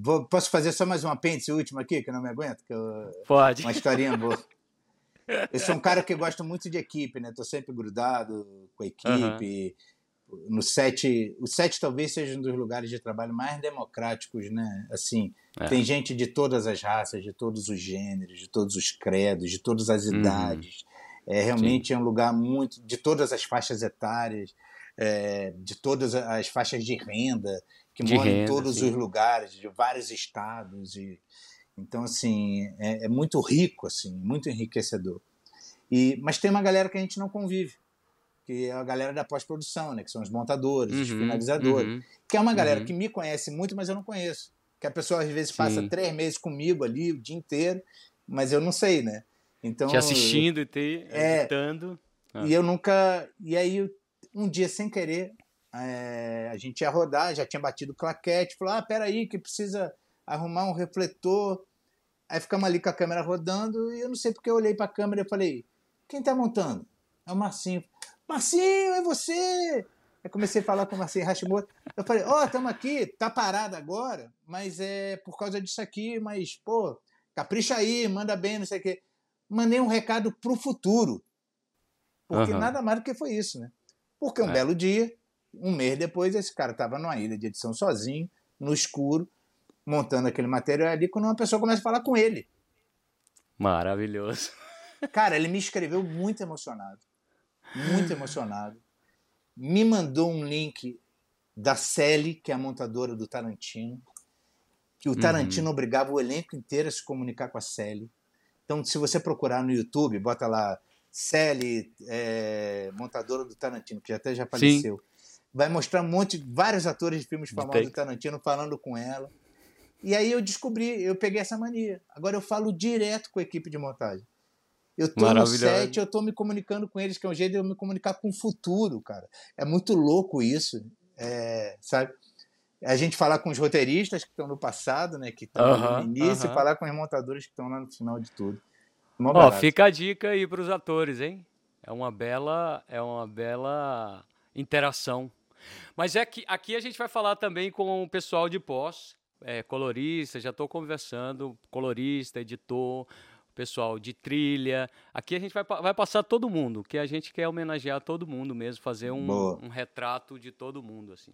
Vou, posso fazer só mais um apêndice último aqui, que eu não me aguento? Que eu, Pode. Uma historinha boa. Eu sou um cara que gosta muito de equipe, né? Tô sempre grudado com a equipe. Uhum. No set, o set talvez seja um dos lugares de trabalho mais democráticos, né? Assim, é. tem gente de todas as raças, de todos os gêneros, de todos os credos, de todas as uhum. É realmente Sim. é um lugar muito de todas as faixas etárias, é, de todas as faixas de renda, que de moram renda, em todos sim. os lugares, de vários estados e então, assim, é, é, muito rico, assim, muito enriquecedor. E, mas tem uma galera que a gente não convive, que é a galera da pós-produção, né? Que são os montadores, uhum, os finalizadores. Uhum, que é uma galera uhum. que me conhece muito, mas eu não conheço. Que a pessoa, às vezes, passa Sim. três meses comigo ali, o dia inteiro, mas eu não sei, né? Então, te assistindo e te é, editando. Ah. E eu nunca... E aí, um dia, sem querer, é, a gente ia rodar, já tinha batido claquete, falou, ah, peraí, que precisa arrumar um refletor Aí ficamos ali com a câmera rodando e eu não sei porque eu olhei para a câmera e falei: quem está montando? É o Marcinho. Marcinho, é você! Aí comecei a falar com o Marcinho Hashimoto. Eu falei: ó, oh, estamos aqui, tá parado agora, mas é por causa disso aqui, mas, pô, capricha aí, manda bem, não sei o quê. Mandei um recado pro futuro. Porque uhum. nada mais do que foi isso, né? Porque um é. belo dia, um mês depois, esse cara estava numa ilha de edição sozinho, no escuro, montando aquele material ali quando uma pessoa começa a falar com ele. Maravilhoso. Cara, ele me escreveu muito emocionado. Muito emocionado. Me mandou um link da Sally, que é a montadora do Tarantino, que o Tarantino uhum. obrigava o elenco inteiro a se comunicar com a Sally. Então, se você procurar no YouTube, bota lá Sally, é, montadora do Tarantino, que até já faleceu. Sim. Vai mostrar um monte, vários atores de filmes famosos do Tarantino falando com ela. E aí eu descobri, eu peguei essa mania. Agora eu falo direto com a equipe de montagem. Eu tô no set, eu tô me comunicando com eles, que é um jeito de eu me comunicar com o futuro, cara. É muito louco isso, é, sabe? A gente falar com os roteiristas que estão no passado, né, que estão uh -huh, no início, uh -huh. e falar com os montadores que estão lá no final de tudo. Ó, fica a dica aí para os atores, hein? É uma bela, é uma bela interação. Mas é que aqui a gente vai falar também com o pessoal de pós, é, colorista, já estou conversando, colorista, editor, pessoal de trilha. Aqui a gente vai, vai passar todo mundo, que a gente quer homenagear todo mundo mesmo, fazer um, um retrato de todo mundo, assim.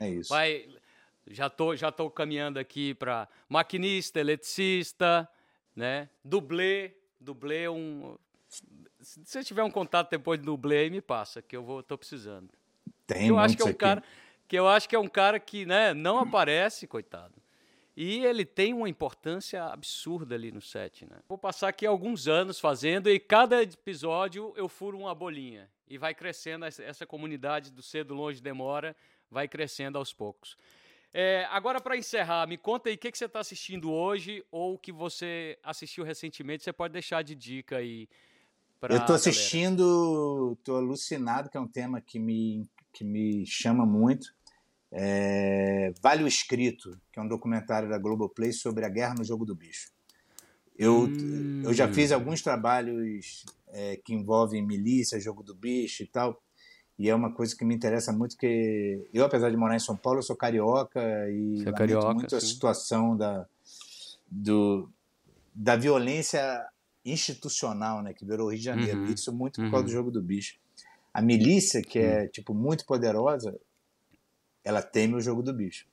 É isso. Vai, já tô, já tô caminhando aqui para maquinista, eletricista, né? Dublê, dublê um se você tiver um contato depois de dublê aí me passa, que eu vou tô precisando. Tem, eu acho que é um aqui. cara que eu acho que é um cara que né, não aparece, coitado. E ele tem uma importância absurda ali no set, né? Vou passar aqui alguns anos fazendo e cada episódio eu furo uma bolinha. E vai crescendo essa comunidade do cedo, longe, demora, vai crescendo aos poucos. É, agora, para encerrar, me conta aí o que, que você está assistindo hoje ou o que você assistiu recentemente. Você pode deixar de dica aí. Eu estou assistindo, estou alucinado, que é um tema que me, que me chama muito. É, vale o Escrito, que é um documentário da Globoplay sobre a guerra no jogo do bicho. Eu, hum. eu já fiz alguns trabalhos é, que envolvem milícia, jogo do bicho e tal, e é uma coisa que me interessa muito, que eu, apesar de morar em São Paulo, eu sou carioca e Você é carioca, muito sim. a situação da, do, da violência institucional, né, que virou o Rio de Janeiro. Uhum. Isso muito por causa do uhum. jogo do bicho. A milícia, que é tipo muito poderosa, ela teme o jogo do bicho.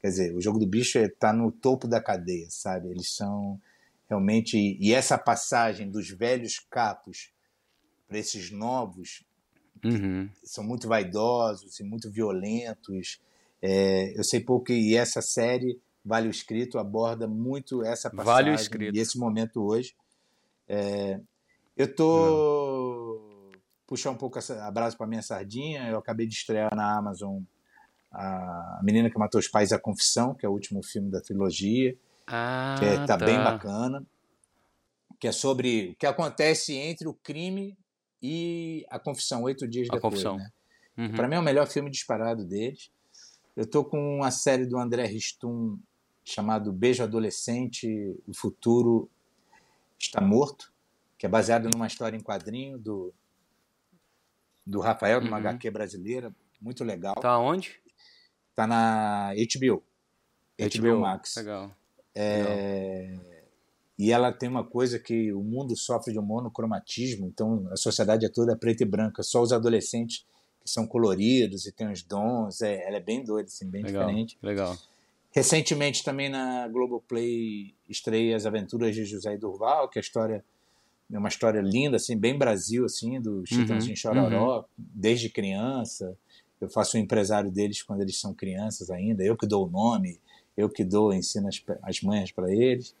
Quer dizer, o jogo do bicho está no topo da cadeia, sabe? Eles são realmente. E essa passagem dos velhos capos para esses novos uhum. são muito vaidosos e muito violentos. É, eu sei pouco, e essa série Vale o Escrito aborda muito essa passagem vale o escrito. e esse momento hoje. É, eu tô hum. puxar um pouco a brasa para minha sardinha. Eu acabei de estrear na Amazon a Menina que Matou os Pais a Confissão, que é o último filme da trilogia, ah, que é, tá, tá bem bacana, que é sobre o que acontece entre o crime e a confissão, oito dias a depois. Confissão. Né? Uhum. Para mim é o melhor filme disparado deles. Eu tô com uma série do André Ristum chamado Beijo Adolescente, o futuro está morto, que é baseado numa história em quadrinho do do Rafael, de uma uhum. HQ brasileira, muito legal. Tá onde? Tá na HBO. HBO, HBO Max. Legal. É... Legal. E ela tem uma coisa que o mundo sofre de um monocromatismo, então a sociedade é toda preta e branca, só os adolescentes que são coloridos e têm os dons, é, ela é bem doida, assim, bem legal, diferente. Legal. Recentemente também na Globoplay estreia As Aventuras de José Durval, que é a história é uma história linda, assim, bem Brasil, assim, do Chitãozinho uhum, Chororó, uhum. desde criança. Eu faço o empresário deles quando eles são crianças ainda. Eu que dou o nome, eu que dou, ensino as, as manhas para eles.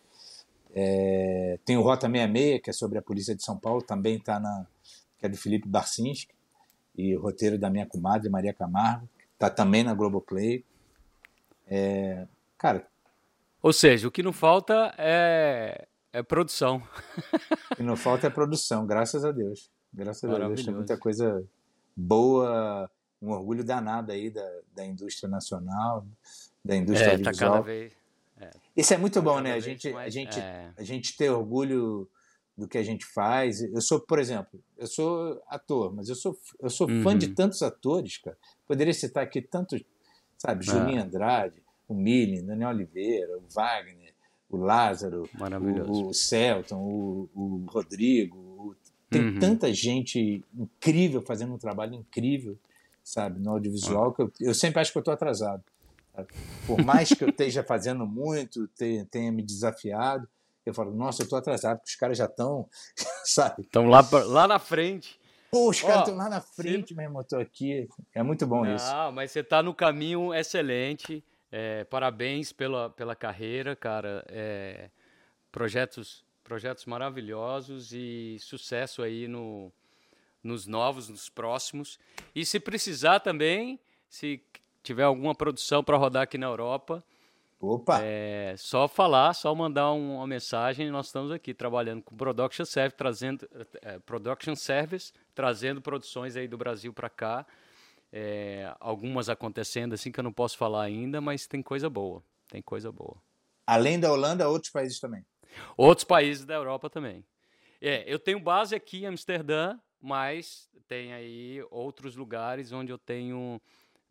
É, tem o Rota 66, que é sobre a polícia de São Paulo, também está na. que é do Felipe Barcinski, e o roteiro da minha comadre, Maria Camargo, está também na Globoplay. É, cara. Ou seja, o que não falta é é produção. E não falta é produção, graças a Deus. Graças a Deus. Tem muita coisa boa, um orgulho danado aí da, da indústria nacional, da indústria é, audiovisual. Tá cada vez, Isso é muito bom, né? A gente, mais, a, gente, é... a gente ter orgulho do que a gente faz. Eu sou, por exemplo, eu sou ator, mas eu sou, eu sou uhum. fã de uhum. tantos atores, cara. Poderia citar aqui tantos, sabe, Julinho é. Andrade, o Millen, Daniel Oliveira, o Wagner, o Lázaro, o, o Celton, o, o Rodrigo. O... Tem uhum. tanta gente incrível fazendo um trabalho incrível, sabe, no audiovisual, que eu, eu sempre acho que eu estou atrasado. Sabe? Por mais que eu esteja fazendo muito, tenha, tenha me desafiado, eu falo, nossa, eu estou atrasado, porque os caras já estão, sabe? Estão lá, lá na frente. Pô, os caras estão lá na frente, meu irmão, estou aqui. É muito bom Não, isso. Ah, mas você está no caminho excelente. É, parabéns pela, pela carreira, cara. É, projetos, projetos maravilhosos e sucesso aí no, nos novos, nos próximos. E se precisar também, se tiver alguma produção para rodar aqui na Europa, Opa! É só falar, só mandar um, uma mensagem. Nós estamos aqui trabalhando com Production Service, trazendo é, Production Service, trazendo produções aí do Brasil para cá. É, algumas acontecendo assim que eu não posso falar ainda, mas tem coisa boa. Tem coisa boa. Além da Holanda, outros países também. Outros países da Europa também. É, eu tenho base aqui em Amsterdã, mas tem aí outros lugares onde eu tenho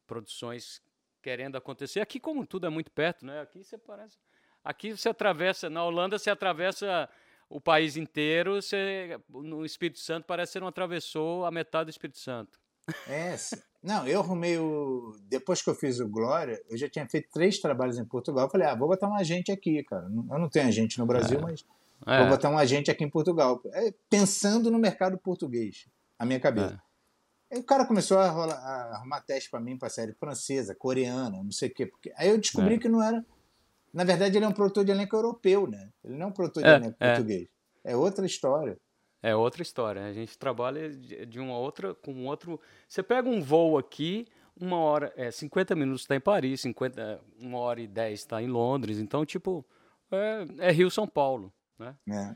produções querendo acontecer. Aqui, como tudo é muito perto, né? Aqui você parece. Aqui você atravessa, na Holanda você atravessa o país inteiro, você, no Espírito Santo parece que você não atravessou a metade do Espírito Santo. É, não, eu arrumei o. Depois que eu fiz o Glória, eu já tinha feito três trabalhos em Portugal. Eu falei, ah, vou botar um agente aqui, cara. Eu não tenho agente no Brasil, é. mas é. vou botar um agente aqui em Portugal. É, pensando no mercado português, a minha cabeça. Aí o cara começou a, rolar, a arrumar teste para mim para série francesa, coreana, não sei o quê. Porque... Aí eu descobri é. que não era. Na verdade, ele é um produtor de elenco europeu, né? Ele não é um produtor de é, elenco é. português. É outra história. É outra história. A gente trabalha de uma outra, com outro. Você pega um voo aqui, uma hora, é, 50 minutos está em Paris, 50, uma hora e 10 está em Londres. Então, tipo, é, é Rio São Paulo. Né? É.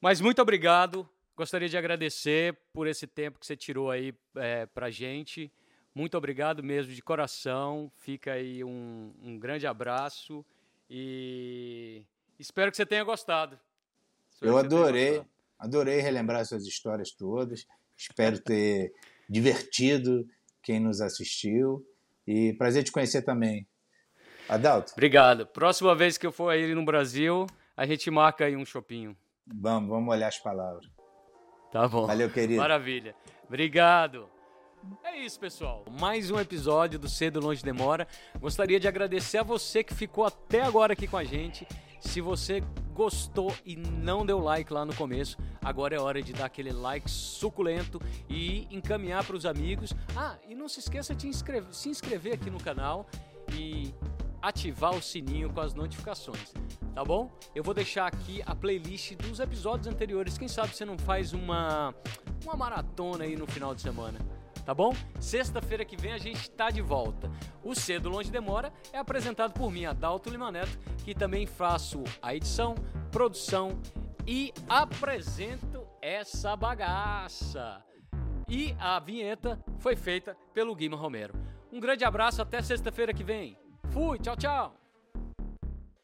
Mas muito obrigado. Gostaria de agradecer por esse tempo que você tirou aí é, pra gente. Muito obrigado mesmo, de coração. Fica aí um, um grande abraço e espero que você tenha gostado. Espero Eu adorei. Adorei relembrar essas histórias todas. Espero ter divertido quem nos assistiu. E prazer te conhecer também. Adalto. Obrigado. Próxima vez que eu for aí no Brasil, a gente marca aí um chopinho. Vamos, vamos olhar as palavras. Tá bom. Valeu, querido. Maravilha. Obrigado. É isso, pessoal. Mais um episódio do Cedo Longe Demora. Gostaria de agradecer a você que ficou até agora aqui com a gente. Se você gostou e não deu like lá no começo, agora é hora de dar aquele like suculento e encaminhar para os amigos. Ah, e não se esqueça de inscrever, se inscrever aqui no canal e ativar o sininho com as notificações, tá bom? Eu vou deixar aqui a playlist dos episódios anteriores. Quem sabe você não faz uma uma maratona aí no final de semana tá bom? Sexta-feira que vem a gente tá de volta. O Cedo Longe Demora é apresentado por mim, Adalto Limaneto, que também faço a edição, produção e apresento essa bagaça. E a vinheta foi feita pelo Guima Romero. Um grande abraço, até sexta-feira que vem. Fui, tchau, tchau.